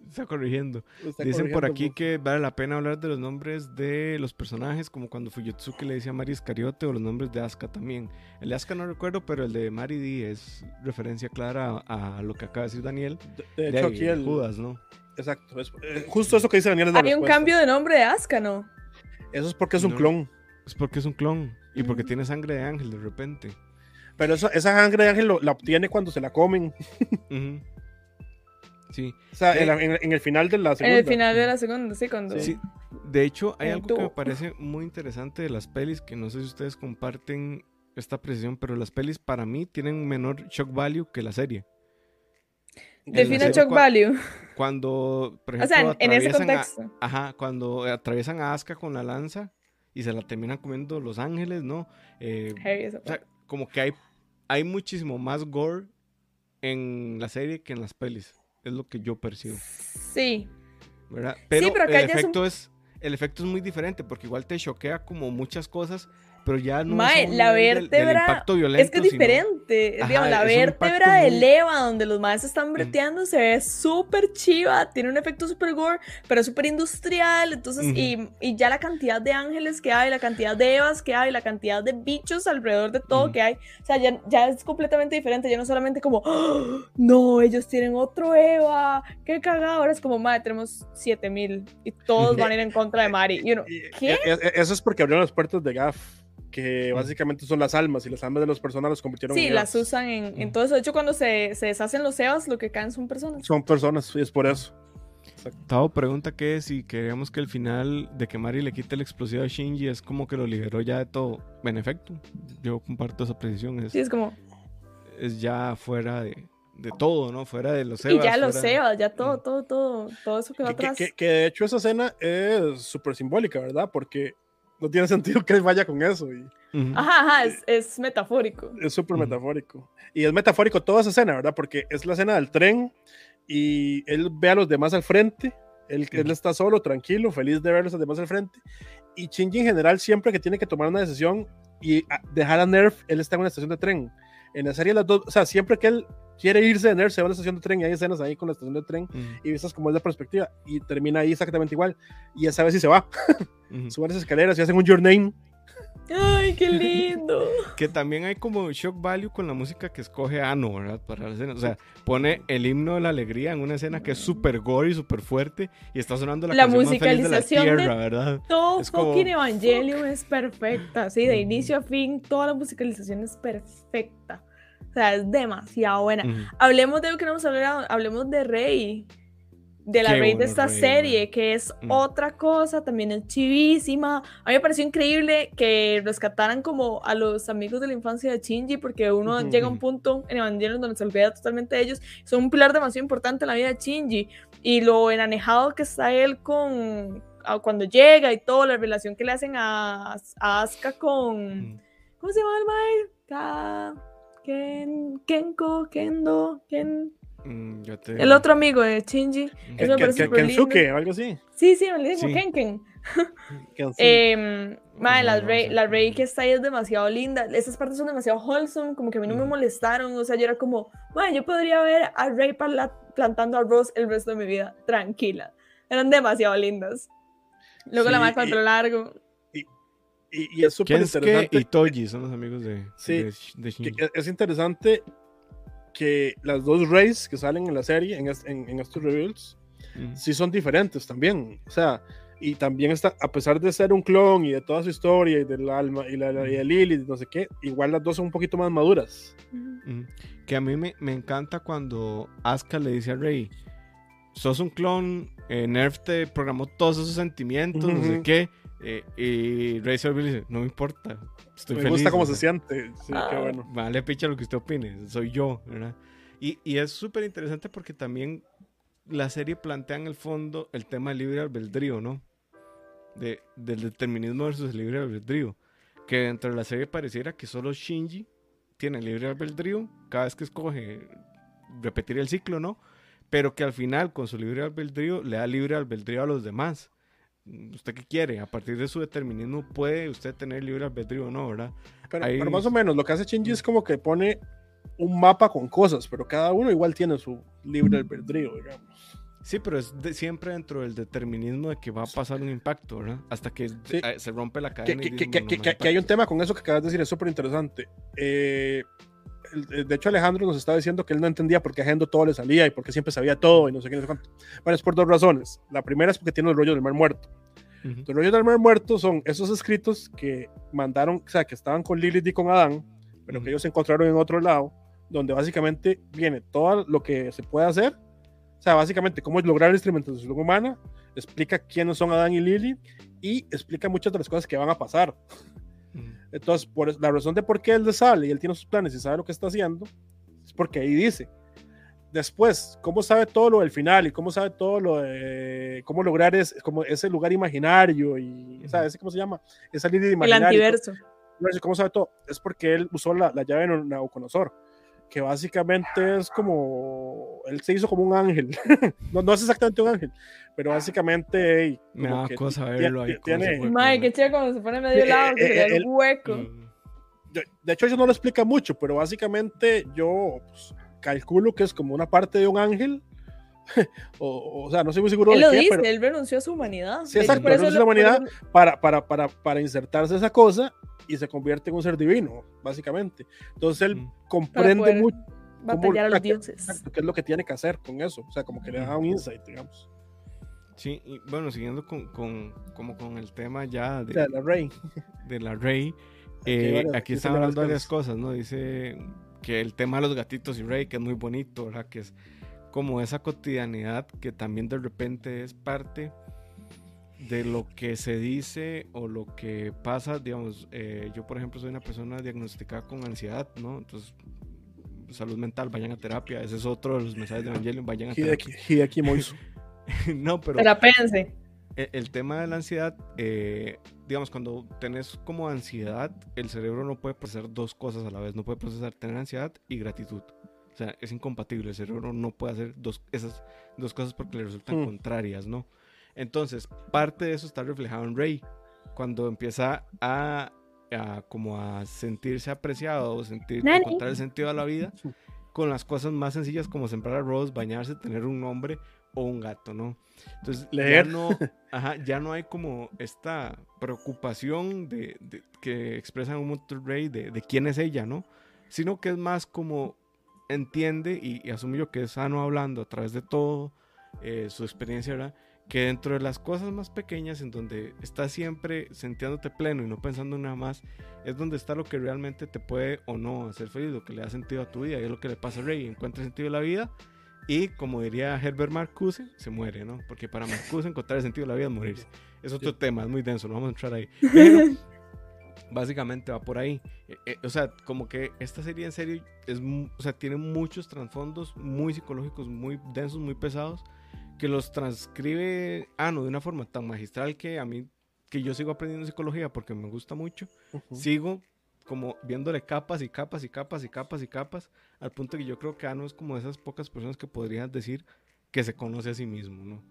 está corrigiendo. Dicen por aquí que vale la pena hablar de los nombres de los personajes, como cuando Fuyutsuki le dice a Mari Iscariote, o los nombres de Asuka también. El de Asuka no recuerdo, pero el de Mari D es referencia clara a, lo que acaba de decir Daniel. De, hecho, aquí el. Judas, ¿no? Exacto. Eh, justo eso que dice Daniel. Hay un cambio de nombre de Asuka, ¿no? Eso es porque es un clon. Es porque es un clon. Y porque tiene sangre de ángel de repente. Pero eso, esa sangre de ángel la obtiene cuando se la comen. Sí. O sea, en, el final de la segunda. En el final de la segunda, sí, cuando. Sí. De hecho, hay algo que me parece muy interesante de las pelis, que no sé si ustedes comparten esta precisión, pero las pelis para mí tienen un menor shock value que la serie. Define shock value. Cuando, por ejemplo, o sea, en ese contexto. ajá, cuando atraviesan a Asuka con la lanza y se la terminan comiendo los ángeles, ¿no? Eh, o sea, como que hay, hay muchísimo más gore en la serie que en las pelis. Es lo que yo percibo. Sí. ¿verdad? Pero, el, efecto es, el efecto es muy diferente porque igual te choquea como muchas cosas pero ya no Mae, la vértebra es que es diferente. Digamos, la vértebra de leva donde los maes están breteando se ve súper chiva, tiene un efecto súper gore, pero súper industrial. Entonces, y, y, ya la cantidad de ángeles que hay, la cantidad de evas que hay, la cantidad de bichos alrededor de todo que hay, o sea, ya, ya, es completamente diferente. Ya no solamente como, ¡Oh! <gasps> no, ellos tienen otro Eva, qué cagado. Ahora es como, madre, tenemos 7000 y todos <laughs> van a ir en contra de Mari. You know, <laughs> ¿Qué? E, e, eso es porque abrieron las puertas de GAF que básicamente son las almas y las almas de las personas los convirtieron en Sí, las usan en, en, todo eso. De hecho, cuando se, se deshacen los Evas, lo que caen son personas. Son personas, y es por eso. Tao pregunta que si queríamos que el final de que Mari le quite el explosivo a Shinji es como que lo liberó ya de todo. En efecto, yo comparto esa precisión. Es, sí, es como. Es ya fuera de, de todo, ¿no? Fuera de los Evas. Y ya los Evas, ya todo, todo, todo, todo eso que va atrás. Que, que, de hecho esa escena es súper simbólica, ¿verdad? Porque no tiene sentido que él vaya con eso. Y... Ajá, ajá, es, es metafórico. Es súper metafórico. Y es metafórico toda esa escena, ¿verdad? Porque es la escena del tren y él ve a los demás al frente. Él, él está solo, tranquilo, feliz de ver a los demás al frente. Y Shinji en general, siempre que tiene que tomar una decisión y dejar a Nerf, él está en una estación de tren. En la serie, las dos, o sea, siempre que él quiere irse de Nerf, se va a la estación de tren y hay escenas ahí con la estación de tren y vistas como es la perspectiva y termina ahí exactamente igual. Y ya sabe si se va. <laughs> Suben las escaleras y hacen un Your Name. Ay, qué lindo. <laughs> que también hay como shock value con la música que escoge Ano, ¿verdad? Para la escena. O sea, pone el himno de la alegría en una escena que es súper gore y súper fuerte y está sonando la, la canción musicalización más feliz de la tierra, ¿verdad? Todo es fucking Evangelion es perfecta. Sí, de inicio a fin, toda la musicalización es perfecta. O sea, es demasiado buena. Hablemos de lo que no hemos hablado, hablemos de Rey de la Rey de esta serie, que es mm. otra cosa, también es chivísima. A mí me pareció increíble que rescataran como a los amigos de la infancia de Shinji, porque uno llega a un punto en Evangelion donde se olvida totalmente de ellos. Son un pilar demasiado importante en la vida de Shinji. Y lo enanejado que está él con cuando llega y todo, la relación que le hacen a, Asuka con... Mm. ¿Cómo se llama el mae? Ken, Kenko, Kendo, Ken. Mm, el otro amigo de Shinji. Eso Kensuke o algo así. Sí, sí, me le digo Ken Ken. eh, la, Rey, la Rey que está ahí es demasiado linda. Esas partes son demasiado wholesome, como que a mí no me molestaron. O sea, yo era como, bueno, yo podría ver a Rey plantando arroz el resto de mi vida, tranquila. Eran demasiado lindas. Luego la más el largo. Y, es súper interesante. y Toji son los amigos de, sí, es interesante que las dos Rays que salen en la serie, en, en, estos reveals, sí son diferentes también. O sea, y también está, a pesar de ser un clon y de toda su historia y del alma y, la, y de Lily, no sé qué, igual las dos son un poquito más maduras. Que a mí me, me, encanta cuando Asuka le dice a Rey, sos un clon, eh, Nerf te programó todos esos sentimientos, no sé qué eh, y Razor dice, no me importa, estoy me feliz. Gusta cómo se siente, sí, qué ah. bueno. Vale, picha lo que usted opine, soy yo, ¿verdad? Y, y es súper interesante porque también la serie plantea en el fondo el tema del libre albedrío, ¿no? De, del determinismo versus el libre albedrío. Que dentro de la serie pareciera que solo Shinji tiene libre albedrío cada vez que escoge repetir el ciclo, ¿no? Pero que al final, con su libre albedrío, le da libre albedrío a los demás. ¿Usted qué quiere? A partir de su determinismo, ¿puede usted tener libre albedrío o no, verdad? Pero, más o menos, lo que hace Shinji es como que pone un mapa con cosas, pero cada uno igual tiene su libre albedrío, digamos. Sí, pero es siempre dentro del determinismo de que va a pasar un impacto, ¿verdad? Hasta que eh, se rompe la cadena. Que, hay un tema con eso que acabas de decir, es súper interesante. Eh, de hecho, Alejandro nos estaba diciendo que él no entendía por qué a Gendo todo le salía y por qué siempre sabía todo y no sé qué, no sé cuánto. Bueno, es por dos razones. La primera es porque tiene el rollo del mar muerto. Los rollos del mar muerto son esos escritos que mandaron, o sea, que estaban con Lilith y con Adán, pero que ellos se encontraron en otro lado, donde básicamente viene todo lo que se puede hacer o sea, básicamente cómo es lograr la instrumentación humana, explica quiénes son Adán y Lily y explica muchas de las cosas que van a pasar. Entonces, por la razón de por qué él le sale y él tiene sus planes y sabe lo que está haciendo, es porque ahí dice. Después, cómo sabe todo lo del final y cómo sabe todo lo de cómo lograr es, como ese lugar imaginario y, ¿sabes cómo se llama? Esa línea imaginaria. El antiverso. ¿Cómo sabe todo? Es porque él usó la, la llave de Nabucodonosor que básicamente es como, él se hizo como un ángel, <laughs> no, no es exactamente un ángel, pero básicamente... Me da cosa verlo ahí. Tiene, qué chido cuando se pone medio lado, que se el hueco. Mm. de hecho, eso no lo explica mucho, pero básicamente yo pues, calculo que es como una parte de un ángel, <laughs> o, o, sea, no estoy muy seguro él de lo qué, dice, pero... él renunció a su humanidad. Sí, exacto, renunció a su humanidad para, para, para, para insertarse esa cosa y se convierte en un ser divino, básicamente. Entonces él comprende mucho. Batallar a los dioses. ¿Qué es lo que tiene que hacer con eso? O sea, como que le da un insight, digamos. Sí, y bueno, siguiendo con, con, como con el tema ya de, la Rey. De la Rey, eh, aquí están hablando de varias cosas, ¿no? Dice que el tema de los gatitos y Rey, que es muy bonito, ¿verdad? Que es como esa cotidianidad que también de repente es parte de lo que se dice o lo que pasa, digamos, eh, yo por ejemplo soy una persona diagnosticada con ansiedad, ¿no? Entonces, salud mental, vayan a terapia, ese es otro de los mensajes de Evangelion, vayan a terapia. aquí <laughs> no, pero... Terapéense. El, el, tema de la ansiedad, eh, digamos, cuando tenés como ansiedad, el cerebro no puede procesar dos cosas a la vez, no puede procesar tener ansiedad y gratitud. O sea, es incompatible, el cerebro no puede hacer dos, esas dos cosas porque le resultan hmm. contrarias, ¿no? Entonces, parte de eso está reflejado en Rey, cuando empieza a, como a sentirse apreciado o sentir, encontrar el sentido de la vida con las cosas más sencillas como sembrar arroz, bañarse, tener un hombre o un gato, ¿no? Entonces, Ya, no, ya no hay como esta preocupación de, que expresa un montón Rey de, de, quién es ella, ¿no? Sino que es más como entiende y, y asume yo que es sano hablando a través de todo eh, su experiencia, ¿verdad? Que dentro de las cosas más pequeñas en donde estás siempre sintiéndote pleno y no pensando en nada más, es donde está lo que realmente te puede o no hacer feliz, lo que le da sentido a tu vida, y es lo que le pasa a Rey, encuentra sentido en la vida y como diría Herbert Marcuse, se muere, ¿no? Porque para Marcuse encontrar el sentido de la vida es morirse. Es otro tema, es muy denso, no vamos a entrar ahí. Pero <laughs> básicamente va por ahí. Eh, eh, o sea, como que esta serie en serio es, o sea, tiene muchos trasfondos muy psicológicos, muy densos, muy pesados que los transcribe Ano de una forma tan magistral que a mí, que yo sigo aprendiendo psicología porque me gusta mucho, sigo como viéndole capas y capas y capas y capas y capas, al punto que yo creo que Ano es como de esas pocas personas que podrían decir que se conoce a sí mismo, ¿no?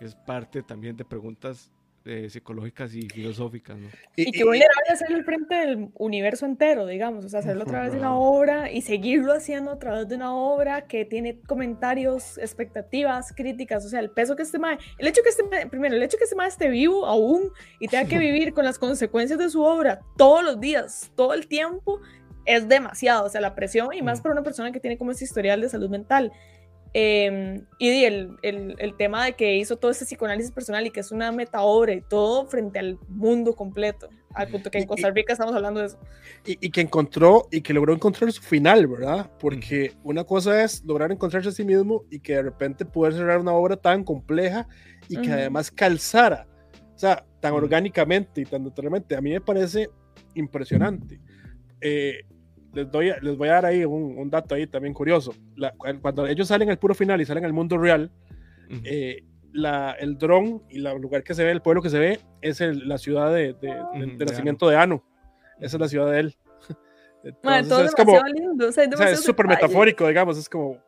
Es parte también de preguntas eh, psicológicas y filosóficas, ¿no? Y, que vulnerable hacerlo al frente del universo entero, digamos, o sea, hacerlo a través de una obra y seguirlo haciendo a través de una obra que tiene comentarios, expectativas, críticas, o sea, el peso que este mae, el hecho que este primero, el hecho que este mae esté vivo aún y tenga que <laughs> vivir con las consecuencias de su obra todos los días, todo el tiempo, es demasiado, o sea, la presión y más para una persona que tiene como ese historial de salud mental. Em, y el, el, el, tema de que hizo todo ese psicoanálisis personal y que es una meta obra y todo frente al mundo completo, al punto que en Costa Rica estamos hablando de eso. Y, y, que encontró y que logró encontrar su final, ¿verdad? Porque una cosa es lograr encontrarse a sí mismo y que de repente poder cerrar una obra tan compleja y que además calzara, o sea, tan orgánicamente y tan naturalmente. A mí me parece impresionante. Eh, les, doy, les voy a dar ahí un, dato ahí también curioso. cuando ellos salen al puro final y salen al mundo real, eh, la, el dron y el lugar que se ve, el pueblo que se ve, es la ciudad de, de, nacimiento de Ano. Esa es la ciudad de él. <laughs> Entonces, todo es como, lindo. O sea, es súper metafórico, digamos, es como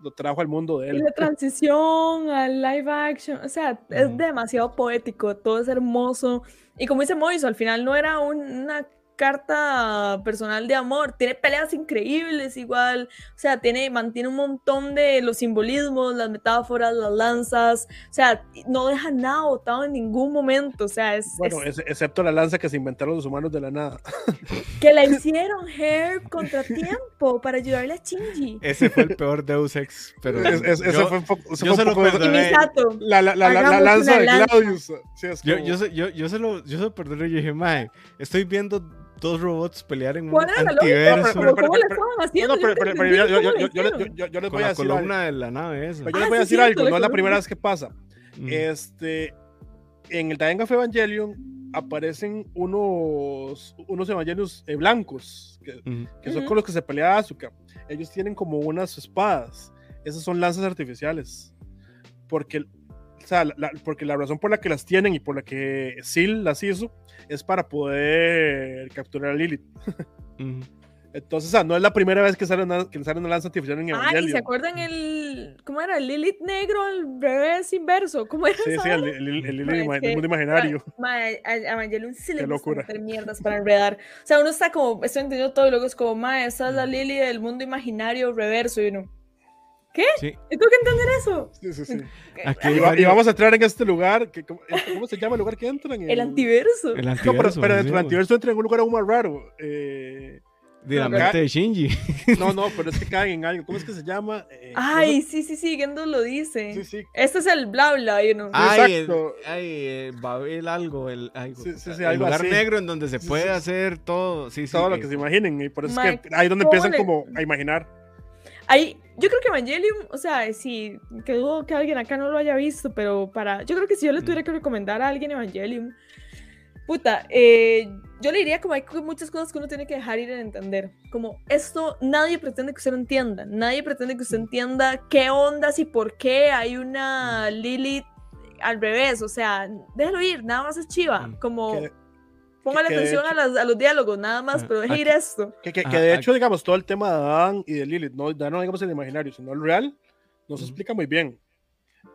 lo trajo al mundo de él. Y la <laughs> transición al live action, o sea, es demasiado poético, todo es hermoso. Y como dice Moiso, al final no era una carta personal de amor. Tiene peleas increíbles igual. O sea, tiene, mantiene un montón de los simbolismos, las metáforas, las lanzas. O sea, no deja nada botado en ningún momento. O sea, es... Bueno, excepto la lanza que se inventaron los humanos de la nada. <laughs> Que la hicieron Hair contratiempo para ayudarle a Shinji. Ese fue el peor Deus Ex, pero... ese fue un poco... Yo se lo perdoné. La, la, la, la, lanza de Claudius. yo, yo, yo, yo, se lo, yo se lo perdoné y dije, mae, estoy viendo dos robots pelear en un antiverso. ¿Cómo le estaban haciendo? Yo les voy a decir algo. de la nave esa. Yo les voy a decir algo, no es la primera vez que pasa. Este, en el Dying of Evangelion aparecen unos, unos Evangelios blancos, que, que son con los que se pelea Asuka. Ellos tienen como unas espadas. Esas son lanzas artificiales. Porque o sea, la, porque la razón por la que las tienen y por la que Sil las hizo es para poder capturar a Lilith. Entonces, o sea, no es la primera vez que sale una, que sale una lanza artificial en Evangelion. Ah, ¿y se acuerdan el... ¿Cómo era? El Lilith negro al revés inverso. ¿Cómo era Sí, sí, el, el, Lilith mundo imaginario. Ma, Evangelion sí le gusta hacer mierdas para enredar. O sea, uno está como, estoy entendiendo todo y luego es como, ma, esa es la Lilith del mundo imaginario reverso y uno... ¿Qué? Sí. ¿Y tú que entender eso? Sí, sí, sí. Aquí y, vamos a entrar en este lugar. Que, ¿cómo, se llama el lugar que entran? El, el antiverso. El antiverso. No, pero, pero dentro del antiverso entra en un lugar aún más raro. Eh, de la mente de Shinji. <laughs> No, no, pero es que caen en algo. ¿Cómo es que se llama? Eh, ay, sí, sí, sí, Gendo lo dice. Sí, sí. Este es el bla bla, you know. Ay, Exacto. El, ay, eh, Babel algo, el, algo, sí, sí, sí, el lugar negro en donde se puede hacer todo. Sí, todo lo que se imaginen. Y por eso es que ahí donde empiezan como a imaginar. Ahí, yo creo que Evangelium, o sea, sí, que dudo que alguien acá no lo haya visto, pero para, yo creo que si yo le tuviera que recomendar a alguien Evangelium, puta, eh, yo le diría como hay muchas cosas que uno tiene que dejar ir en entender. Como esto, nadie pretende que usted lo entienda. Nadie pretende que usted entienda qué ondas y por qué hay una Lilith al revés. O sea, déjalo ir, nada más es chiva. Como. Póngale atención a, los diálogos, nada más, pero deje ir esto. Que, de hecho, digamos, todo el tema de Adán y de Lilith, no, ya no digamos el imaginario, sino el real, nos explica muy bien.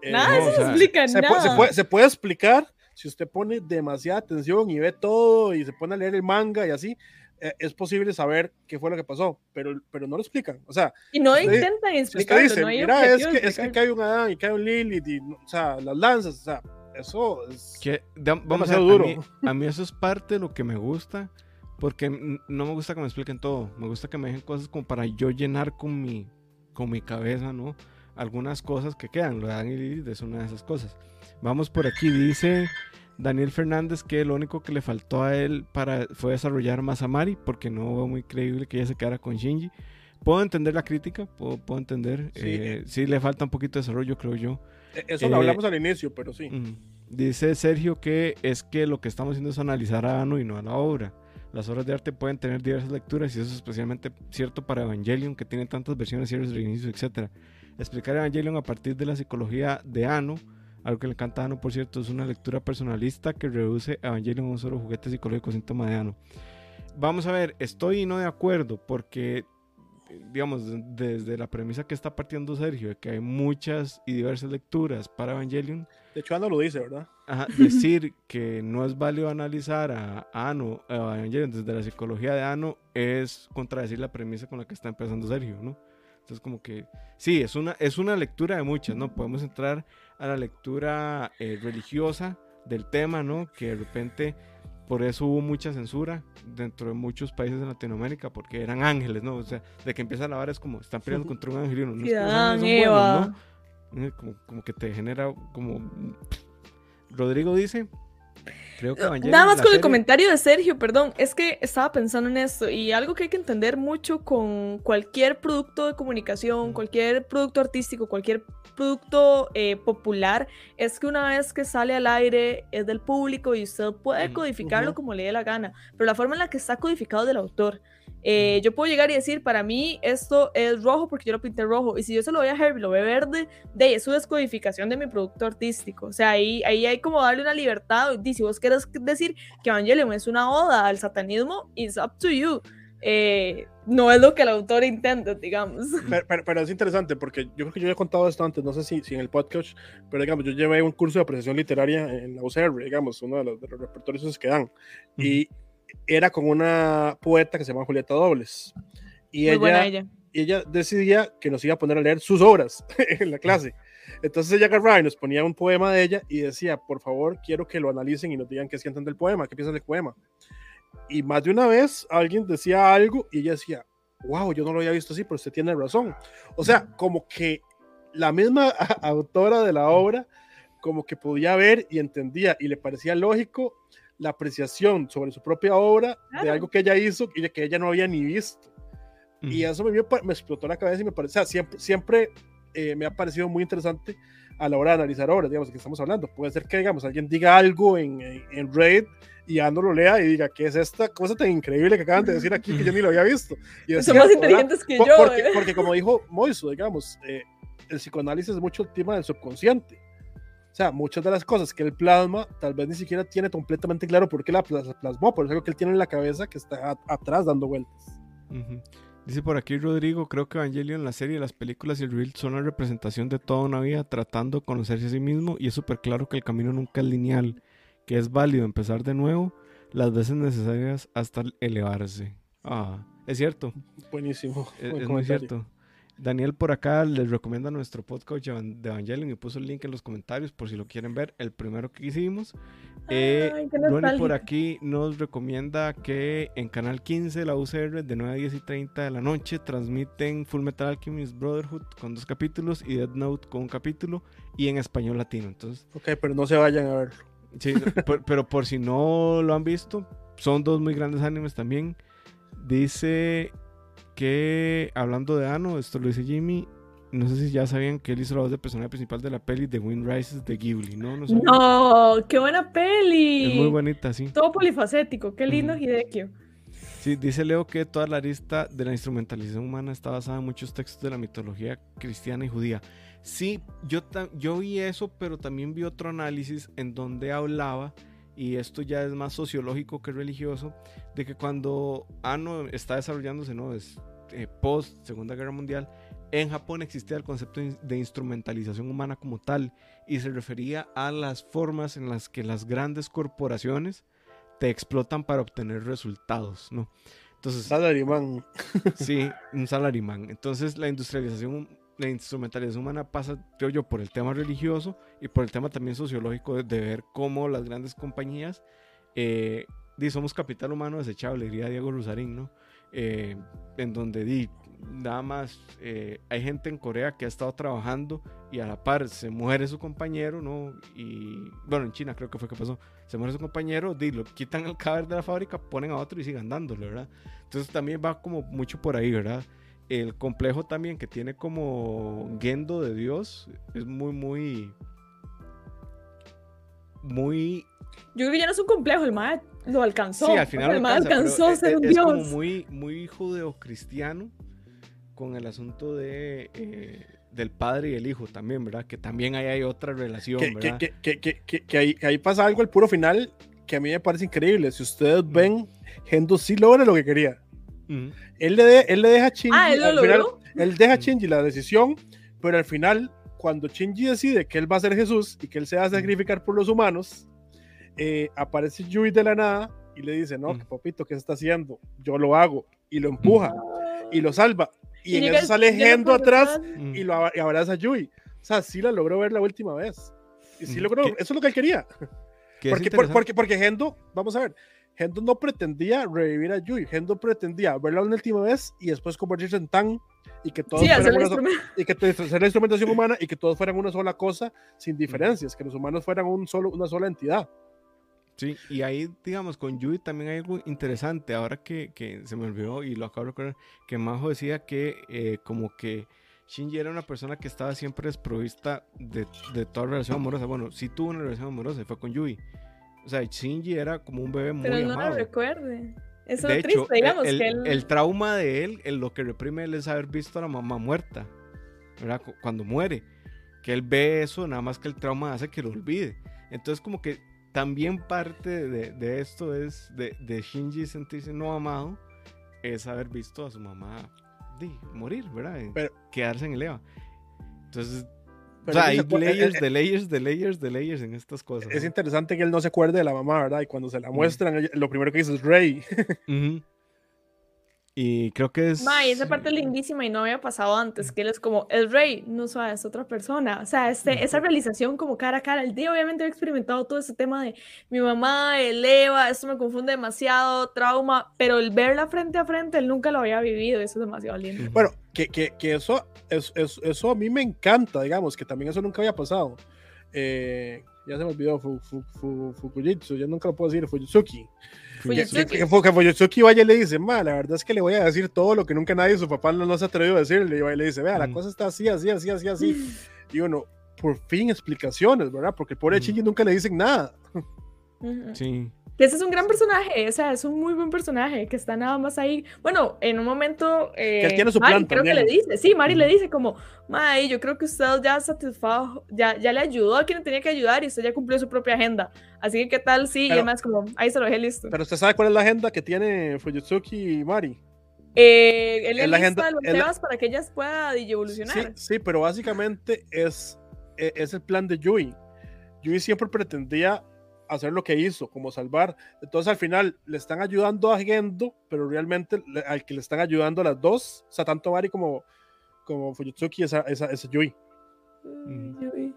nada, eso no explica se nada. Puede, se, puede, explicar si usted pone demasiada atención y ve todo y se pone a leer el manga y así, eh, es posible saber qué fue lo que pasó, pero, pero no lo explican. O sea, y no intentan explicarlo. dice, no hay mira, es que, es que cae un Adán y cae un Lilith, y, o sea, las lanzas, o sea, eso es que, vamos a, duro. A mí, eso es parte de lo que me gusta, porque no me gusta que me expliquen todo, me gusta que me dejen cosas como para yo llenar con mi, con mi cabeza, ¿no? Algunas cosas que quedan, lo dan y es una de esas cosas. Vamos por aquí, dice Daniel Fernández que lo único que le faltó a él para, fue desarrollar más a Mari, porque no fue muy creíble que ella se quedara con Shinji. Puedo entender la crítica, puedo, puedo entender. Sí. Eh, sí. le falta un poquito de desarrollo, creo yo. Eso lo hablamos al inicio, pero sí. Dice Sergio que es que lo que estamos haciendo es analizar a Ano y no a la obra. Las obras de arte pueden tener diversas lecturas y eso es especialmente cierto para Evangelion, que tiene tantas versiones, cierres, reinicios, etc. Explicar Evangelion a partir de la psicología de Ano, algo que le encanta a Ano, por cierto, es una lectura personalista que reduce Evangelion a un solo juguete psicológico síntoma de Ano. Vamos a ver, estoy no de acuerdo porque digamos, desde la premisa que está partiendo Sergio, de que hay muchas y diversas lecturas para Evangelion. De hecho, Ano lo dice, ¿verdad? decir <laughs> que no es válido analizar a Ano, Evangelion, desde la psicología de Ano, es contradecir la premisa con la que está empezando Sergio, ¿no? Entonces, como que, sí, es una, es una lectura de muchas, ¿no? Podemos entrar a la lectura eh, religiosa del tema, ¿no? Que de repente por eso hubo mucha censura dentro de muchos países de Latinoamérica, porque eran ángeles, ¿no? O sea, de que empieza la vara es como, están peleando contra un ángel y uno, no es que ¿no? Eh, como, como que te genera como... Rodrigo dice, Nada más con el comentario de Sergio, perdón, es que estaba pensando en esto y algo que hay que entender mucho con cualquier producto de comunicación, cualquier producto artístico, cualquier producto eh, popular, es que una vez que sale al aire es del público y usted puede codificarlo como le dé la gana, pero la forma en la que está codificado es del autor. Eh, yo puedo llegar y decir, para mí esto es rojo porque yo lo pinté rojo. Y si yo se lo voy a Herbie, lo ve verde, de eso es codificación de mi producto artístico. O sea, ahí, ahí hay como darle una libertad. Y si vos querés decir que Evangelion es una oda al satanismo, it's up to you. eh, no es lo que el autor intenta, digamos. <laughs> Pero, es interesante porque yo creo que yo ya he contado esto antes, no sé si, si en el podcast, pero digamos, yo llevé un curso de apreciación literaria en la UCR, digamos, uno de los, de los repertorios que dan, y era con una poeta que se llama Julieta Dobles. Y ella, ella. Y ella decidía que nos iba a poner a leer sus obras <laughs> en la clase. Entonces ella agarraba y nos ponía un poema de ella y decía, por favor, quiero que lo analicen y nos digan qué sienten del poema, qué piensan del poema y más de una vez alguien decía algo y ella decía, wow, yo no lo había visto así, pero usted tiene razón. O sea, como que la misma <laughs> autora de la obra, como que podía ver y entendía y le parecía lógico la apreciación sobre su propia obra de algo que ella hizo y de que ella no había ni visto. Y eso me, me, explotó la cabeza y me parecía, siempre, siempre eh, me ha parecido muy interesante a la hora de analizar obras, digamos, que estamos hablando. Puede ser que, digamos, alguien diga algo en, en, en Reddit y Ando lo lea y diga, ¿qué es esta cosa tan increíble que acaban de decir aquí que yo ni lo había visto? Y Son más inteligentes que yo. Porque, ¿eh? porque, como dijo Moiso, digamos, eh, el psicoanálisis es mucho el tema del subconsciente. O sea, muchas de las cosas que él plasma, tal vez ni siquiera tiene completamente claro por qué la plasmó, por eso es algo que él tiene en la cabeza que está atrás dando vueltas. Dice por aquí Rodrigo, creo que Evangelion, la serie, las películas y el reel son la representación de toda una vida tratando de conocerse a sí mismo y es súper claro que el camino nunca es lineal que es válido empezar de nuevo las veces necesarias hasta elevarse. Ah, es cierto. Buenísimo. Es, muy cierto. Daniel por acá les recomienda nuestro podcast de Evangelion y puso el link en los comentarios por si lo quieren ver, el primero que hicimos. Eh, Ronnie por aquí nos recomienda que en Canal 15 la UCR de 9 a 10 y 30 de la noche transmiten Full Metal Alchemist Brotherhood con dos capítulos y Dead Note con un capítulo y en español latino. Entonces, ok, pero no se vayan a verlo. Sí, <laughs> pero por si no lo han visto, son dos muy grandes animes también. Dice que, hablando de Ano, esto lo dice Jimmy, no sé si ya sabían que él hizo la voz de personaje principal de la peli The Wind Rises de Ghibli, ¿no? No, qué buena peli. Es muy bonita, sí. Todo polifacético, qué lindo Hidekio. Sí, dice Leo que toda la lista de la instrumentalización humana está basada en muchos textos de la mitología cristiana y judía. Sí, yo, yo vi eso, pero también vi otro análisis en donde hablaba, y esto ya es más sociológico que religioso, de que cuando Ano está desarrollándose, ¿no? Es, eh, post Segunda Guerra Mundial, en Japón existía el concepto de instrumentalización humana como tal, y se refería a las formas en las que las grandes corporaciones te explotan para obtener resultados, ¿no? Entonces, salaryman. <laughs> Sí, un salaryman. Entonces, la industrialización la instrumentalización humana pasa, creo yo, por el tema religioso y por el tema también sociológico de, ver cómo las grandes compañías, eh, somos capital humano desechable, diría Diego Rusarín, ¿no? Eh, en donde di, nada más eh, hay gente en Corea que ha estado trabajando y a la par se muere su compañero, ¿no? Y bueno, en China creo que fue que pasó, se muere su compañero, di, lo quitan el cadáver de la fábrica, ponen a otro y siguen dándolo, ¿verdad? Entonces también va como mucho por ahí, ¿verdad? el complejo también que tiene como Gendo de Dios es muy, muy. Muy. Yo creo que ya no es un complejo, el MAE lo alcanzó. Sí, al final alcanzó a ser un es, como muy, muy judeocristiano con el asunto de. Eh, del padre y el hijo también, ¿verdad? Que también ahí hay otra relación, que, ¿verdad? Que, que, que ahí, ahí, pasa algo al puro final que a mí me parece increíble. Si ustedes ven, Gendo sí logra lo que quería él, le él le deja a Shinji. Ah, él, lo final, él deja a Shinji la decisión, pero al final, cuando Shinji decide que él va a ser Jesús y que él se va a sacrificar por los humanos, eh, aparece Yui de la nada y le dice: No, papito, ¿qué está haciendo? Yo lo hago. Y lo empuja y lo salva. Y, en eso sale Gendo atrás y lo abraza a Yui. O sea, sí la logró ver la última vez. Y sí logró, eso es lo que él quería. Porque, porque, porque Gendo, vamos a ver, Gendo no pretendía revivir a Yui, Gendo pretendía verla una última vez y después convertirse en Tan y que todos fueran una, y que la instrumentación <laughs> humana y que todos fueran una sola cosa sin diferencias, que los humanos fueran un solo, una sola entidad. Sí, y ahí, digamos, con Yui también hay algo interesante. Ahora que, que se me olvidó y lo acabo de recordar, que Majo decía que eh, como que Shinji era una persona que estaba siempre desprovista de, de toda relación amorosa. Bueno, sí tuvo una relación amorosa y fue con Yui o sea, Shinji era como un bebé muy Pero no lo recuerde. Eso es triste, digamos. El, que el, trauma de él, lo que reprime él es haber visto a la mamá muerta, ¿verdad? Cuando muere. Que él ve eso, nada más que el trauma hace que lo olvide. Entonces, como que también parte de, de esto es de, de, Shinji sentirse no amado es haber visto a su mamá di, morir, ¿verdad? Pero- Quedarse en el EVA. Entonces, o sea, hay acuerda- layers eh, de layers de layers de layers en estas cosas. Es ¿no? interesante que él no se acuerde de la mamá, ¿verdad? Y cuando se la muestran, lo primero que dice es Rey. Y creo que es. Ma, y esa parte es lindísima y no había pasado antes, que él es como, el rey, no sabe, es otra persona. O sea, este, esa realización como cara a cara. El día obviamente había experimentado todo ese tema de mi mamá, el Eva, esto me confunde demasiado, trauma, pero el verla frente a frente, él nunca lo había vivido, eso es demasiado lindo. Bueno, que, que, que eso, es, es- eso a mí me encanta, digamos, que también eso nunca había pasado. Eh, ya se me olvidó, fu, fu, fu- Fukujitsu, yo nunca lo puedo decir, Fujitsuki. Que, Fujitsuki. que, que que Fujitsuki vaya y le dice, ma, la verdad es que le voy a decir todo lo que nunca nadie, su papá no, no se atrevió a decirle. Y le dice, vea, la Mm. cosa está así, así, así, así, así. Y uno, por fin explicaciones, ¿verdad? Porque el pobre Mm. Shinji nunca le dicen nada. Sí. Que ese es un gran personaje, o sea, es un muy buen personaje que está nada más ahí. Bueno, en un momento. Eh, él tiene su Mari plan creo que le dice, sí, Mari le dice como, May, yo creo que usted ya satisfajo, ya, ya le ayudó a quien tenía que ayudar y usted ya cumplió su propia agenda. Así que, ¿qué tal? Sí, y Pero- además, como, ahí se lo dejé listo. Pero usted sabe cuál es la agenda que tiene Fujitsuki y Mari. Eh, él es la agenda- los es la- temas para que ellas puedan Sí, evolucionar. sí, pero básicamente es, e- es el plan de Yui. Yui siempre pretendía hacer lo que hizo, como salvar. Entonces al final le están ayudando a Gendo, pero realmente le- al que le están ayudando a las dos, o sea, tanto Mari como, como Fujitsuki, es es es Yui. Uy.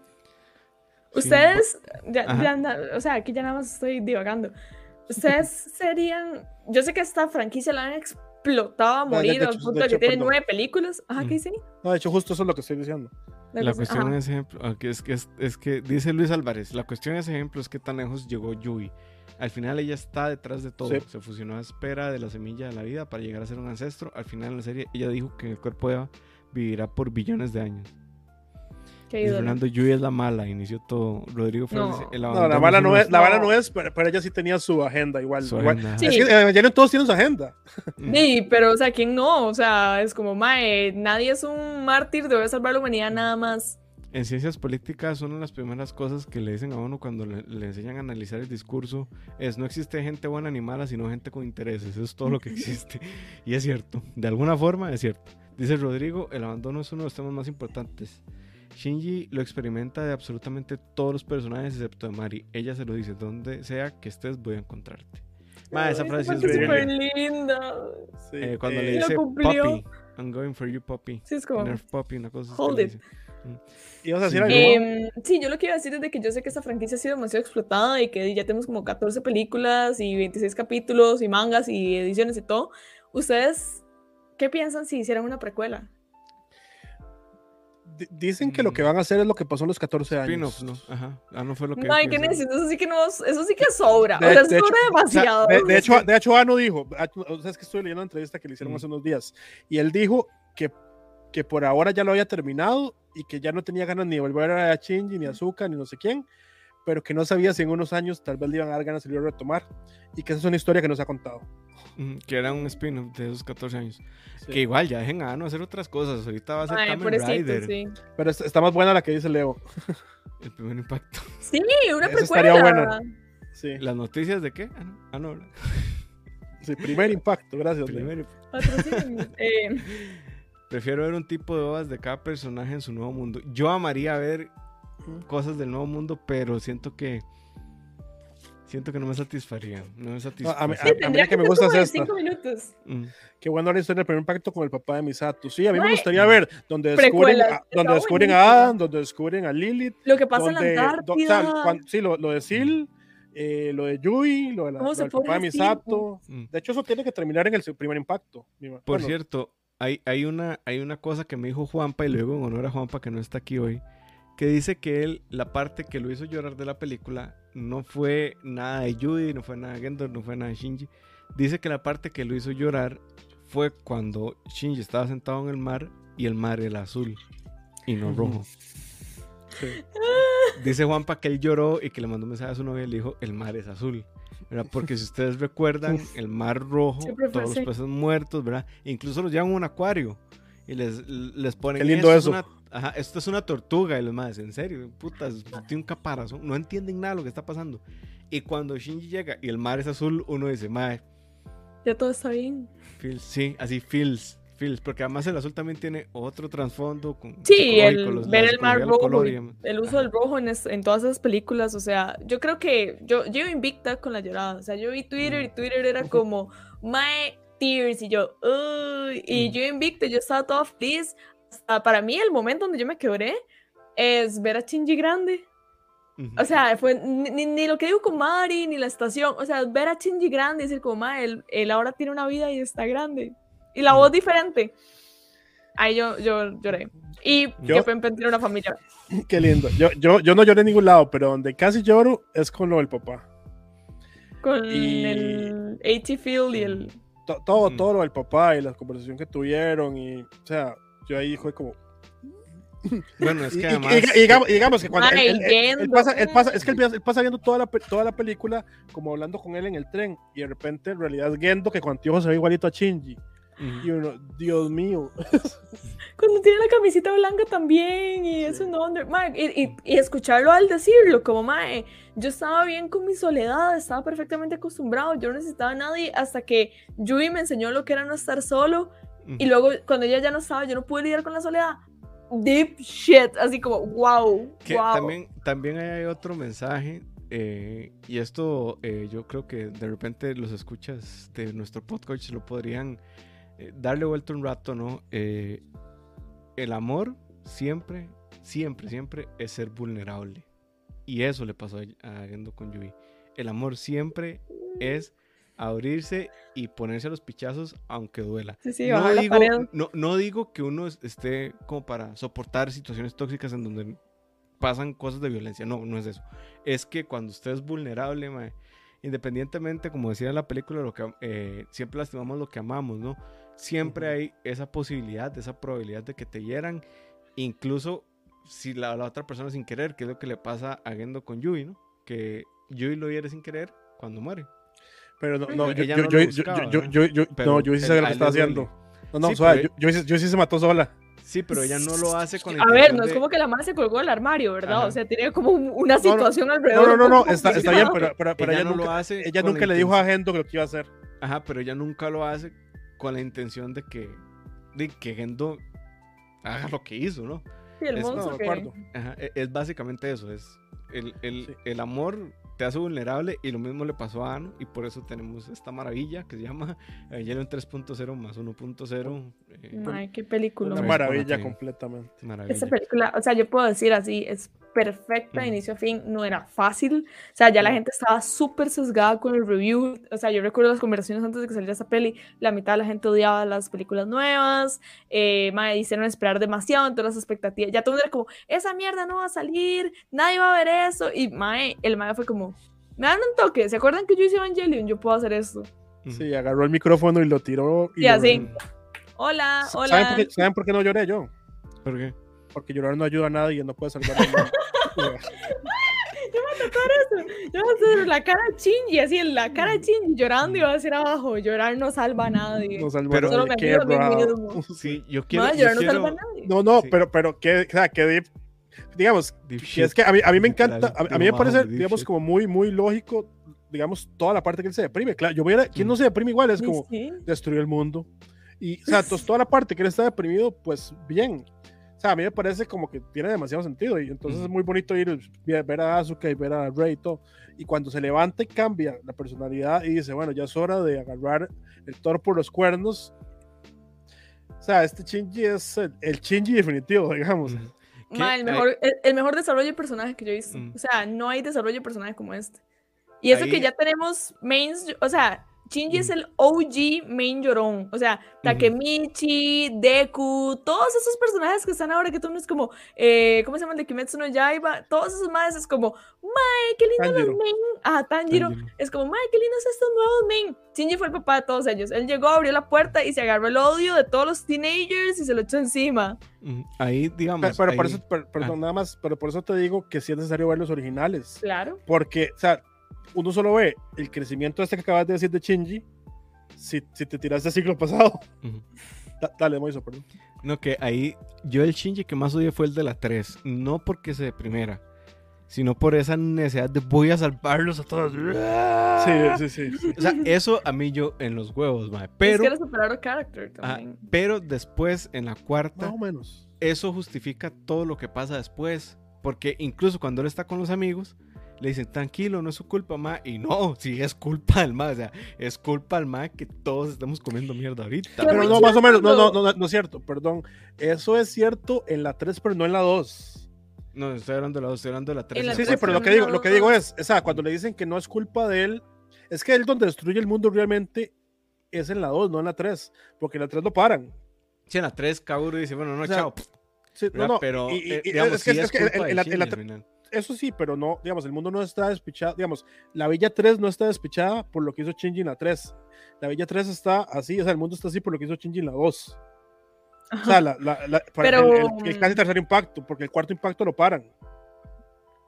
Sí. Ustedes, ya, ya o sea, aquí ya nada más estoy divagando. Ustedes <laughs> serían, yo sé que esta franquicia la han explotado a morir al hecho- punto de de, que tiene nueve películas. Ajá, Mm. ¿qué dice? No, de hecho, justo eso es lo que estoy diciendo. La cuestión es ejemplo, ah, que es que es, es que dice Luis Álvarez, la cuestión es ejemplo es que tan lejos llegó Yui. Al final ella está detrás de todo. Sí. Se fusionó a espera de la semilla de la vida para llegar a ser un ancestro. Al final en la serie ella dijo que en el cuerpo de Eva vivirá por billones de años. Qué. Fernando Yui es la mala, inició todo. Rodrigo Flores No. el No, la mala no es, la mala No. no es, pero, pero ella sí tenía su agenda igual. su igual. agenda. Sí. Es que en Evangelion todos tienen su agenda. Mm. Sí, pero, o sea, ¿quién no? O sea, es como, mae, nadie es un mártir, debe salvar la humanidad nada más. En ciencias políticas, una de las primeras cosas que le dicen a uno cuando le, le enseñan a analizar el discurso es no existe gente buena ni mala, sino gente con intereses. Eso es todo lo que <laughs> existe. Y es cierto. De alguna forma es cierto. Dice Rodrigo, el abandono es uno de los temas más importantes. Shinji lo experimenta de absolutamente todos los personajes excepto de Mari. Ella se lo dice, donde sea que estés voy a encontrarte. Ma, esa Ay, frase es súper linda. linda. Sí, Eh, cuando eh, le dice. Poppy, I'm going for you, Poppy. Sí, es como... Nerf Poppy, una cosa Hold it. dice. ¿Ibas a decir Sí. algo? Em, sí, yo lo que iba a decir es de que yo sé que esta franquicia ha sido demasiado explotada y que ya tenemos como 14 películas y 26 capítulos y mangas y ediciones y todo. ¿Ustedes qué piensan si hicieran una precuela? Di- Dicen que lo que van a hacer es lo que pasó en los 14 Spin-off, años. ¿no? Ajá. Ah, no fue lo que. No, hay que pienso. necesito, eso sí que no, eso sí que sobra. De- o sea, de sobra hecho- demasiado. De, de hecho, de hecho, Ano dijo, ah, o sea, es que estoy leyendo una entrevista que le hicieron Mm. hace unos días, y él dijo que, que por ahora ya lo había terminado y que ya no tenía ganas ni de volver a Shinji, ni a Azuka, ni no sé quién, pero que no sabía si en unos años tal vez le iban a dar ganas de volver a retomar, y que esa es una historia que nos ha contado. Que era un spin-off de esos 14 años. Sí. Que igual ya dejen a Ano hacer otras cosas. Ahorita va a ser Ay, Kamen Rider. sí. Pero es- está más buena la que dice Leo. <laughs> El primer impacto. Sí, una estaría precuela. buena. Sí, ¿Las noticias de qué? Ah, no. Ah, sí, primer impacto, gracias. Primer- Patrocínenos. Eh, Prefiero ver un tipo de ovas de cada personaje en su nuevo mundo. Yo amaría ver cosas del nuevo mundo, pero siento que. Siento que no me satisfaría. No me satisfaría. a mí- sí, a mí tendría la que me gusta es de esta. cinco minutos. Mm. Qué bueno la historia del primer impacto con el papá de Misato. Sí, a mí me gustaría ver donde descubren, a, donde descubren a. Adam, donde descubren a Lilith, Lo que pasa donde, en la do- o sea, Antártida. cuan- sí, lo, lo de Sil, eh, lo de Yui, lo, de la, ¿Cómo lo del papá de? Misato. Mm. De hecho, eso tiene que terminar en el primer impacto. Por bueno, cierto, hay, hay, una, hay una cosa que me dijo Juanpa, y luego en honor a Juanpa que no está aquí hoy, que dice que él, la parte que lo hizo llorar de la película, no fue nada de Judy, no fue nada de Gendor, no fue nada de Shinji. Dice que la parte que lo hizo llorar fue cuando Shinji estaba sentado en el mar y el mar era azul y no rojo. sí. <laughs> Dice Juanpa que él lloró y que le mandó un mensaje a su novia y le dijo, el mar es azul. ¿verdad? Porque si ustedes recuerdan, Uf. el mar rojo, todos los peces muertos, ¿verdad? Incluso los llevan a un acuario y les, les ponen... Qué lindo "Esto eso". Es una, ajá, esto es una tortuga y los más, en serio, putas, tiene un caparazón, no entienden nada de lo que está pasando. Y cuando Shinji llega y el mar es azul, uno dice, mae, Ya todo está bien. Feels, sí, así feels. Feels, porque además el azul también tiene otro trasfondo. con- Sí, el, los- ver el mar rojo, color y el uso del rojo en, es- en todas esas películas, o sea, yo creo que yo, yo iba invicta con la llorada, o sea, yo vi Twitter y Twitter era <laughs> como, my tears, y yo, "Uy", y Mm. yo invicta, yo estaba toda feliz, para mí el momento donde yo me quebré es ver a Shinji grande, Ujú. o sea, fue ni, ni- lo que digo con Mari, ni la estación, o sea, ver a Shinji grande y decir como, él, él ahora tiene una vida y está grande, y la Mm. voz diferente. Ahí yo, yo lloré. Y Yo- que tiene una familia. <laughs> Qué lindo. Yo, yo, yo no lloré en ningún lado, pero donde casi lloro es con lo del papá. Con Y- el AT Field y el. To- todo, Mm. todo lo del papá y la conversación que tuvieron. Y, o sea, yo ahí fue como. Bueno, es que y- además. y- y digamos, y digamos que cuando. Ay, él, él- él- pasa, él pasa- es que él, él pasa viendo toda la, toda la película como hablando con él en el tren. Y de repente, en realidad, es Gendo que con anteojos se ve igualito a Shinji. Y uno, Dios mío. <laughs> Cuando tiene la camisita blanca también y eso no. ma, y, y- y escucharlo al decirlo, como mae, yo estaba bien con mi soledad, estaba perfectamente acostumbrado, yo no necesitaba a nadie hasta que Yui me enseñó lo que era no estar solo. Y luego, cuando ella ya no estaba, yo no pude lidiar con la soledad. Deep shit, así como, wow, Que wow. también, también hay otro mensaje, eh, y esto eh, yo creo que de repente los escuchas de nuestro podcast lo podrían eh, darle vuelta un rato, ¿no? Eh, el amor siempre, siempre, siempre es ser vulnerable. Y eso le pasó a a Gendo con Yui. El amor siempre es abrirse y ponerse a los pichazos aunque duela. Sí, sí, no, digo, no, no digo que uno es- esté como para soportar situaciones tóxicas en donde pasan cosas de violencia. No, no es eso. Es que cuando usted es vulnerable, mae, independientemente, como decía en la película, lo que, eh, siempre lastimamos lo que amamos, ¿no? Siempre hay esa posibilidad, esa probabilidad de que te hieran, incluso si la, la otra persona sin querer, que es lo que le pasa a Gendo con Yui, ¿no? Que Yui lo hiere sin querer cuando muere. Pero no, no, yo, yo, no yo, lo yo, buscaba, yo, ¿no? yo, yo- Pero no, yo sí sabía lo que estaba haciendo. No, no, Sí, suave, pero- yo, yo, sí- yo sí se mató sola. Sí, pero ella no lo hace con la A ver, no es como que la madre se colgó del armario, ¿verdad? Ajá. O sea, tiene como un- una no, situación No, alrededor. no, no, no, está, está bien, pero, pero, pero ella ella, no nunca, lo hace ella nunca le dijo a Gendo que lo que iba a hacer. Ajá, pero ella nunca lo hace con la intención de que, de que Gendo haga lo que hizo, ¿no? Sí, el Es- monstruo que- acuerdo. Ajá, e- es, básicamente eso, es el, el- Sí. el amor te hace vulnerable y lo mismo le pasó a Ano y por eso tenemos esta maravilla que se llama Evangelion 3.0 más 1.0. eh, Ay, qué película. Una maravilla completamente. maravilla. Esta película, o sea, yo puedo decir así, es perfecta de inicio a fin, no era fácil, o sea, ya la gente estaba súper sesgada con el review, o sea, yo recuerdo las conversaciones antes de que saliera esa peli, la mitad de la gente odiaba las películas nuevas, eh, mae, hicieron esperar demasiado, entonces las expectativas, ya todo el mundo era como, esa mierda no va a salir, nadie va a ver eso, y mae, el mae fue como, me dan un toque, ¿se acuerdan que yo hice Evangelion? Yo puedo hacer esto. Sí, agarró el micrófono y lo tiró. Y Y lo- así. Hola, ¿Saben hola. por, qué, ¿Saben por qué no lloré yo? ¿Por qué? Porque llorar no ayuda a nadie y no puede salvar al mundo. <laughs> Yo voy a hacer la cara de Shinji, así en la cara de Shinji llorando y va a decir abajo, llorar no salva a nadie. No salva Pero- a Solo nadie. me Qué ayuda a mí bravo. mismo. Sí, yo quiero. No, yo llorar no quiero- salva a nadie. No, no, Sí. pero, pero que, o sea, que deep- digamos, que es que a mí, a mí me encanta, a, a mí me parece, digamos, como muy, muy lógico, digamos, toda la parte que él se deprime. Claro, yo voy a, ¿quién no Mm. se deprime igual? Es como sí. destruir el mundo. Y, o sea, entonces, <laughs> toda la parte que él está deprimido, pues bien. O sea, a mí me parece como que tiene demasiado sentido. Y entonces es muy bonito ir ver ver a Asuka y ver a Rey y todo. Y cuando se levanta y cambia la personalidad y dice, bueno, ya es hora de agarrar el toro por los cuernos. O sea, este Shinji es el, el Shinji definitivo, digamos. ¿Qué? Ma, el, Ay, mejor, el, el mejor desarrollo de personaje que yo he visto. Mm. O sea, no hay desarrollo de personaje como este. Y eso que Ahí- ya tenemos mains, o sea, Shinji es Mm. el OG main llorón. O sea, Takemichi, Deku, todos esos personajes que están ahora que tú no es como, eh, ¿cómo se llama el de Kimetsu no Yaiba? Todos esos madres es como, mae, qué lindo Tanjiro. los main. Ah, Tanjiro. Tanjiro. Es como, mae, qué lindos estos nuevos main. Shinji fue el papá de todos ellos. Él llegó, abrió la puerta y se agarró el odio de todos los teenagers y se lo echó encima. Ujú. Ahí, digamos. Pero, pero por eso, per- perdón, nada más, pero por eso te digo que sí es necesario ver los originales. Claro. Porque, o sea, uno solo ve el crecimiento este que acabas de decir de Shinji si, si te tiraste el siglo pasado. Ujú. <laughs> Da- dale, Moiso, perdón. No, que ahí yo el Shinji que más odié fue el de la 3. No porque se deprimiera, sino por esa necesidad de voy a salvarlos a todos. Sí, sí, sí. O sea, eso a mí yo en los huevos, mae. Pero, es que era superar a character ajá, también. pero después, en la cuarta, Más o menos. eso justifica todo lo que pasa después. Porque incluso cuando él está con los amigos, le dicen, tranquilo, no es su culpa, ma. Y no, <laughs> sí es culpa del ma. O sea, es culpa del ma que todos estemos comiendo mierda ahorita. Pero no, más o menos, no, no, no, no es cierto, perdón. Eso es cierto en la 3, pero no en la 2. No, estoy hablando de la dos, estoy hablando de la 3. En la Sí, sí, tres, pero lo que no, digo, lo que digo es, o sea, cuando le dicen que no es culpa de él, es que él donde destruye el mundo realmente es en la 2, no en la 3, porque en la 3 lo paran. Sí, en la 3, Kaoru dice, bueno, no, O sea, chao. Sí, no, no, pero, y- y- eh, y digamos, es que, sí es es que culpa en, de en la, Shinji en la. Eso sí, pero no, digamos, el mundo no está despichado, digamos, la Villa 3 no está despichada por lo que hizo Shinji en la 3. La Villa 3 está así, o sea, el mundo está así por lo que hizo Shinji en la 2. O sea, la, la, la- para Pero, el, el- el casi tercer impacto, porque el cuarto impacto lo paran.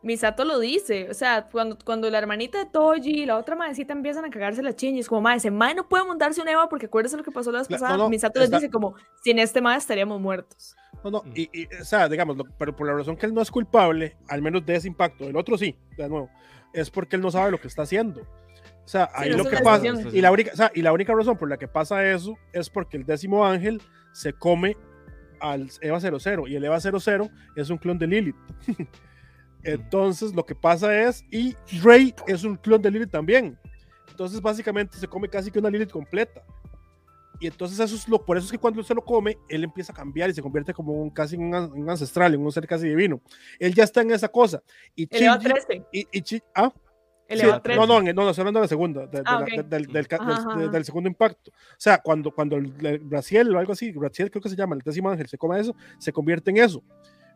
Misato lo dice, o sea, cuando, cuando la hermanita de Toji y la otra madrecita empiezan a cagarse la chinga, es como, madre, ese mae no puede montarse un Eva porque acuérdese lo que pasó la vez pasada. no, no, Misato les dice como, sin este mae estaríamos muertos. No, no, Mm. y, y, o sea, digamos, lo- pero por la razón que él no es culpable, al menos de ese impacto, el otro sí, de nuevo, es porque él no sabe lo que está haciendo. O sea, ahí no, lo que pasa, y la, única, o sea, y la única razón por la que pasa eso es porque el décimo ángel se come al Eva 00 y el Eva 00 es un clon de Lilith. <laughs> Entonces, lo que pasa es, y Rey es un clon de Lilith también. Entonces, básicamente se come casi que una Lilith completa. Y entonces eso es lo, por eso es que cuando se lo come, él empieza a cambiar y se convierte como un casi un, un ancestral, en un ser casi divino. Él ya está en esa cosa. Y El Eva Shinji, 13. y, y Chi- ah, sí, Eva 13. no, no, no, no, estoy hablando de la segunda, de- de Ah, la- ok. de- del, del, Ajá, del- del segundo impacto. O sea, cuando, cuando el, el Braciel o algo así, Braciel creo que se llama, el décimo ángel, se come eso, se convierte en eso.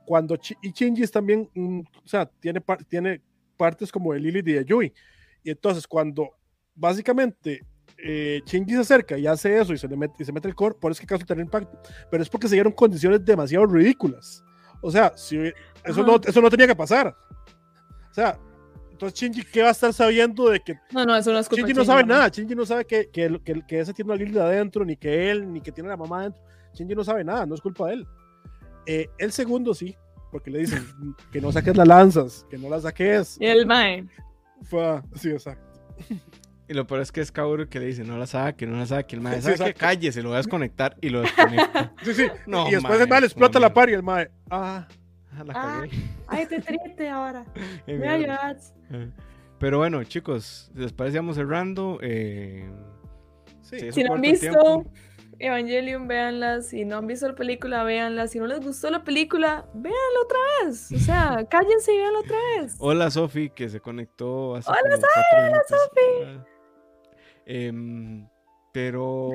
Cuando Chi- y Shinji es también, mm, o sea, tiene, par- tiene partes como de Lilith y de Yui. Y entonces, cuando básicamente eh, Shinji se acerca y hace eso y se, le mete, y se mete el core, por eso es que causa tener impacto. Pero es porque se dieron condiciones demasiado ridículas. O sea, si, eso, no, eso no tenía que pasar. O sea, entonces Shinji, ¿qué va a estar sabiendo de que No, no, eso no es culpa de no sabe nada, Shinji no sabe que, que, que, que ese tiene una Lilith adentro, ni que él, ni que tiene la mamá adentro. Shinji no sabe nada, no es culpa de él. Eh, el segundo sí, porque le dicen que no saques las lanzas, que no las saques. Y el mae. Fue, sí, exacto. Y lo peor es que es Kaoru que le dice, no la saque, no la saque. El mae, Sí, ¿sabe que. Calle, se lo voy a desconectar y lo desconecta. <laughs> Sí, sí. No, y después mae, el mal explota mamá. la par y el mae. Ah, Ah, la Ah. <laughs> Ay, te triste ahora. <laughs> Me. Ah. Pero bueno, chicos, les parece, vamos cerrando. Eh, sí. Si no han visto tiempo. Evangelion, véanla. Si no han visto la película, véanla. Si no les gustó la película, véanla otra vez. O sea, cállense y véanla otra vez. Hola Sofi, que se conectó hace Hola, cuatro hola. Sofi. Em, pero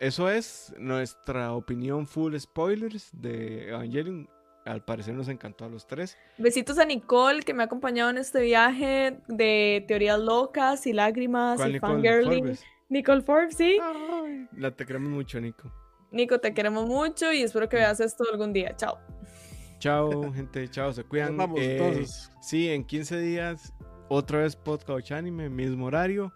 eso es nuestra opinión full spoilers de Evangelion. Al parecer nos encantó a los tres. Besitos a Nicole, que me ha acompañado en este viaje de teorías locas y lágrimas ¿Cuál y Nicole? fangirling. Forbes? Nicole Forbes, sí. Ay, la te queremos mucho, Nico. Nico, te queremos mucho y espero que veas esto algún día. Chao. Chao, <laughs> gente, chao, se cuidan. Nos vamos, Eh, entonces. Sí, en 15 días, otra vez podcast anime, mismo horario.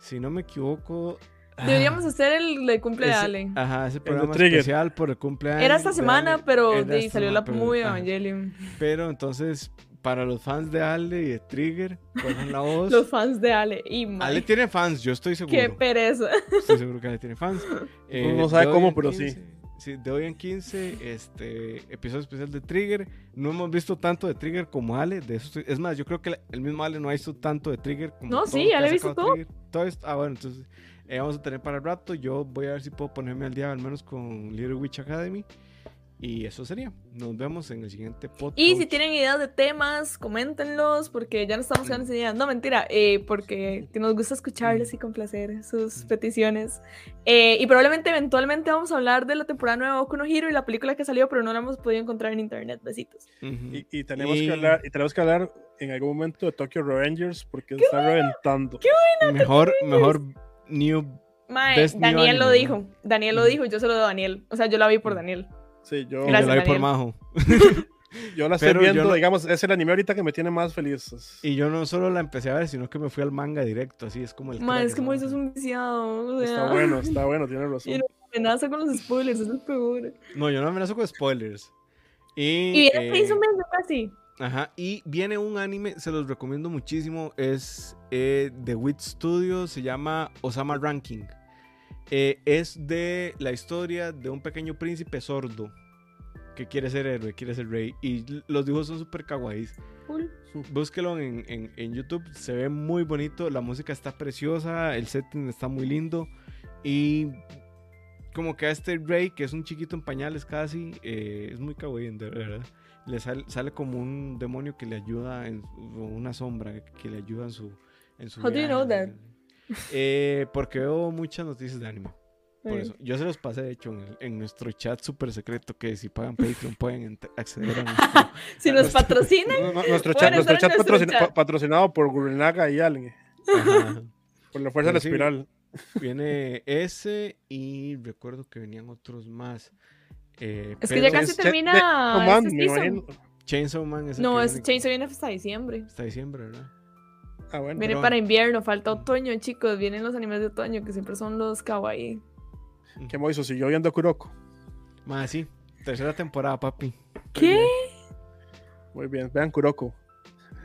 Si no me equivoco. Deberíamos ah, hacer el de cumple de Ale. Ajá, ese programa especial por el cumpleaños. Era esta de semana, Ale. pero Era de- esta salió la semana, pero- movie. Evangelion. Pero entonces, para los fans de Ale y de Trigger, pongan la voz. <laughs> Los fans de Ale. Y Ale mae, tiene fans, yo estoy seguro. qué pereza. Estoy seguro que Ale tiene fans. <laughs> Eh, no sabe cómo, pero sí. 15, Sí, de hoy en 15, este episodio especial de Trigger. No hemos visto tanto de Trigger como Ale. De eso es más, yo creo que el mismo Ale no ha visto tanto de Trigger como No, sí, Ale ha ha visto todo. Todo esto- ah, bueno, entonces eh, vamos a tener para el rato. Yo voy a ver si puedo ponerme al día, al menos con Little Witch Academy. Y eso sería. Nos vemos en el siguiente podcast. Y si tienen ideas de temas, coméntenlos, porque ya no estamos quedando sin ideas. No, mentira, eh, porque nos gusta escucharles y complacer sus peticiones. Eh, y probablemente eventualmente vamos a hablar de la temporada nueva de Boku no Hero y la película que salió, pero no la hemos podido encontrar en internet. Besitos. Ujú. Y, y tenemos Y- que hablar, y tenemos que hablar en algún momento de Tokyo Revengers porque está reventando. mejor, mejor New. Mae, Best New Daniel lo Anime, dijo. Daniel lo dijo, yo se lo doy a Daniel. O sea, yo la vi por. Daniel. Sí, yo, Gracias, yo la vi por. Majo. <laughs> yo la estoy Pero yo viendo, no- digamos, es el anime ahorita que me tiene más feliz. Y yo no solo la empecé a ver, sino que me fui al manga directo, así es como el... Crack, es que ¿no? Moisés es un viciado. o Está sea, bueno, está bueno, tiene <laughs> razón. Y no amenaza con los spoilers, es el peor. No, yo no amenazo con spoilers. Y, Y viene eh, Mail ya casi. Ajá, y viene un anime, se los recomiendo muchísimo, es eh, de Wit Studios, se llama Osama Ranking. Eh, es de la historia de un pequeño príncipe sordo que quiere ser héroe, quiere ser rey. Y los dibujos son súper kawaiis. Cool. Búsquelo en, en, en, YouTube, se ve muy bonito, la música está preciosa, el setting está muy lindo. Y como que a este rey, que es un chiquito en pañales casi, eh, es muy kawaii, de verdad. Le sale, sale, como un demonio que le ayuda, en, una sombra que le ayuda en su... En su How do you know that? Eh, porque veo muchas noticias de anime. Por eso. Yo se los pasé, de hecho, en, el, en nuestro chat súper secreto que si pagan Patreon pueden acceder a nuestro... <laughs> si nos patrocinan. <laughs> No, no, nuestro chat, nuestro chat, nuestro patrocina, chat. patrocinado por Gurinaga y Allen. <laughs> Por la fuerza de la sí, espiral. Viene ese y recuerdo que venían otros más. Eh, es que ya casi termina. Este. Chainsaw Man es No, ese Chainsaw viene hasta diciembre. Hasta diciembre, ¿verdad? Ah, bueno. Viene pero- para invierno, falta otoño, chicos. Vienen los animes de otoño que siempre son los kawaii. ¿Qué Moiso? Siguió viendo Kuroko. Más sí. Tercera temporada, papi. ¿Qué? Muy bien, vean Kuroko.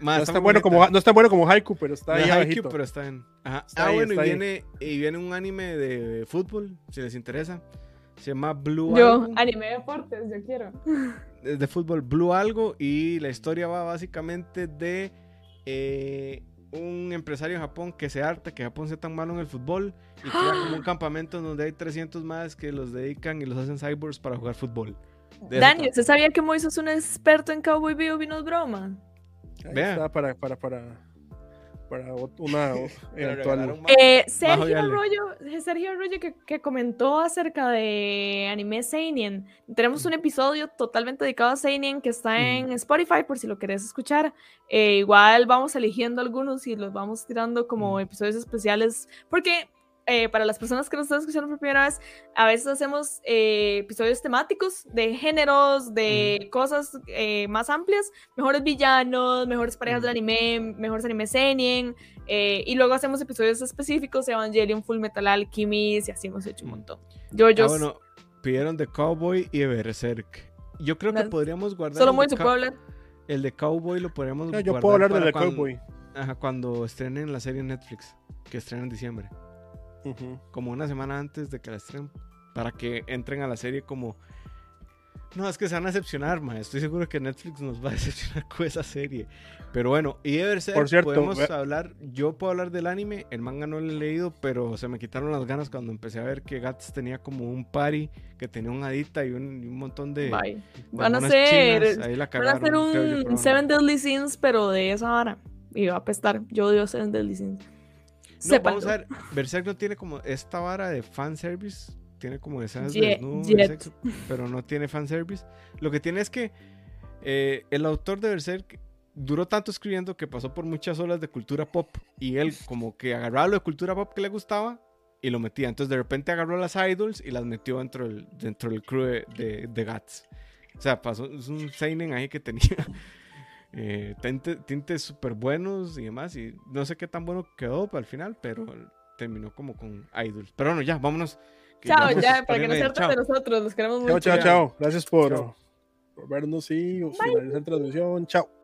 Más, No es, tan bueno como, no es tan bueno como Haiku, pero está ahí abajito. pero está en. Ajá. Está ah, ahí, bueno, y está ahí. viene, y viene un anime de fútbol, si les interesa. Se llama Blue Yo, algo. anime de deportes, yo quiero. Es de fútbol Blue algo y la historia va básicamente de eh, un empresario en Japón que se harta que Japón sea tan malo en el fútbol y crea como un campamento en donde hay 300 más que los dedican y los hacen cyborgs para jugar fútbol. De Dani. ¿usted sabía que Moiso es un experto en Cowboy Vivo y no es broma? Ahí está para, para, para, para una eventual. <laughs> Eh, Sergio Yale. Arroyo, eh, Sergio Arroyo que, que comentó acerca de anime Seinen. Tenemos un episodio totalmente dedicado a Seinen que está en Spotify por si lo querés escuchar. Eh, igual vamos eligiendo algunos y los vamos tirando como Mm. episodios especiales porque eh, para las personas que nos están escuchando por primera vez, a veces hacemos eh, episodios temáticos de géneros, de cosas eh, más amplias, mejores villanos, mejores parejas del anime, mejores anime seinen, eh, y luego hacemos episodios específicos, Evangelion, Full Metal Alchemist, y así hemos hecho un montón. Yo, yo, Ah, bueno, pidieron de Cowboy y de Berserk. Yo creo que podríamos guardar. solo el muy de se puede hablar. El de Cowboy lo podríamos No, yo guardar puedo hablar del de cuando- Cowboy. Ajá, cuando estrenen la serie en Netflix, que estrena en diciembre. Ujú. Como una semana antes de que la estrenen. Para que entren a la serie como. No, es que se van a decepcionar, ma. Estoy seguro que Netflix nos va a decepcionar <laughs> con esa serie. Pero bueno, y de Berserk Por cierto, podemos ve- hablar. Yo puedo hablar del anime. El manga no lo he leído, pero se me quitaron las ganas cuando empecé a ver que Gats tenía como un party, que tenía un hadita y un, y un montón de. De Van a ser. Ahí la van a cagaron, hacer yo, un bueno. Seven Deadly Sins, pero de esa vara. Y va a apestar. Yo odio Seven Deadly Sins. No, vamos Sépanlo. a ver. Berserk no tiene como esta vara de fanservice. Tiene como escenas Ye- de desnudo, de Jet. sexo, pero no tiene fanservice. Lo que tiene es que eh, el autor de Berserk duró tanto escribiendo que pasó por muchas olas de cultura pop. Y él como que agarraba lo de cultura pop que le gustaba y lo metía. Entonces de repente agarró las idols y las metió dentro del, dentro del crew de, de, de Guts. O sea, pasó, es un seinen ahí que tenía eh, tinte- tintes súper buenos y demás. Y no sé qué tan bueno quedó al final, pero terminó como con idols. Pero bueno, ya, vámonos. que Chao, ya, para que no se harten chao. de nosotros. Los queremos mucho. Chao, chao, chao. Gracias por, Chao. por vernos y finalizar la transmisión. Chao.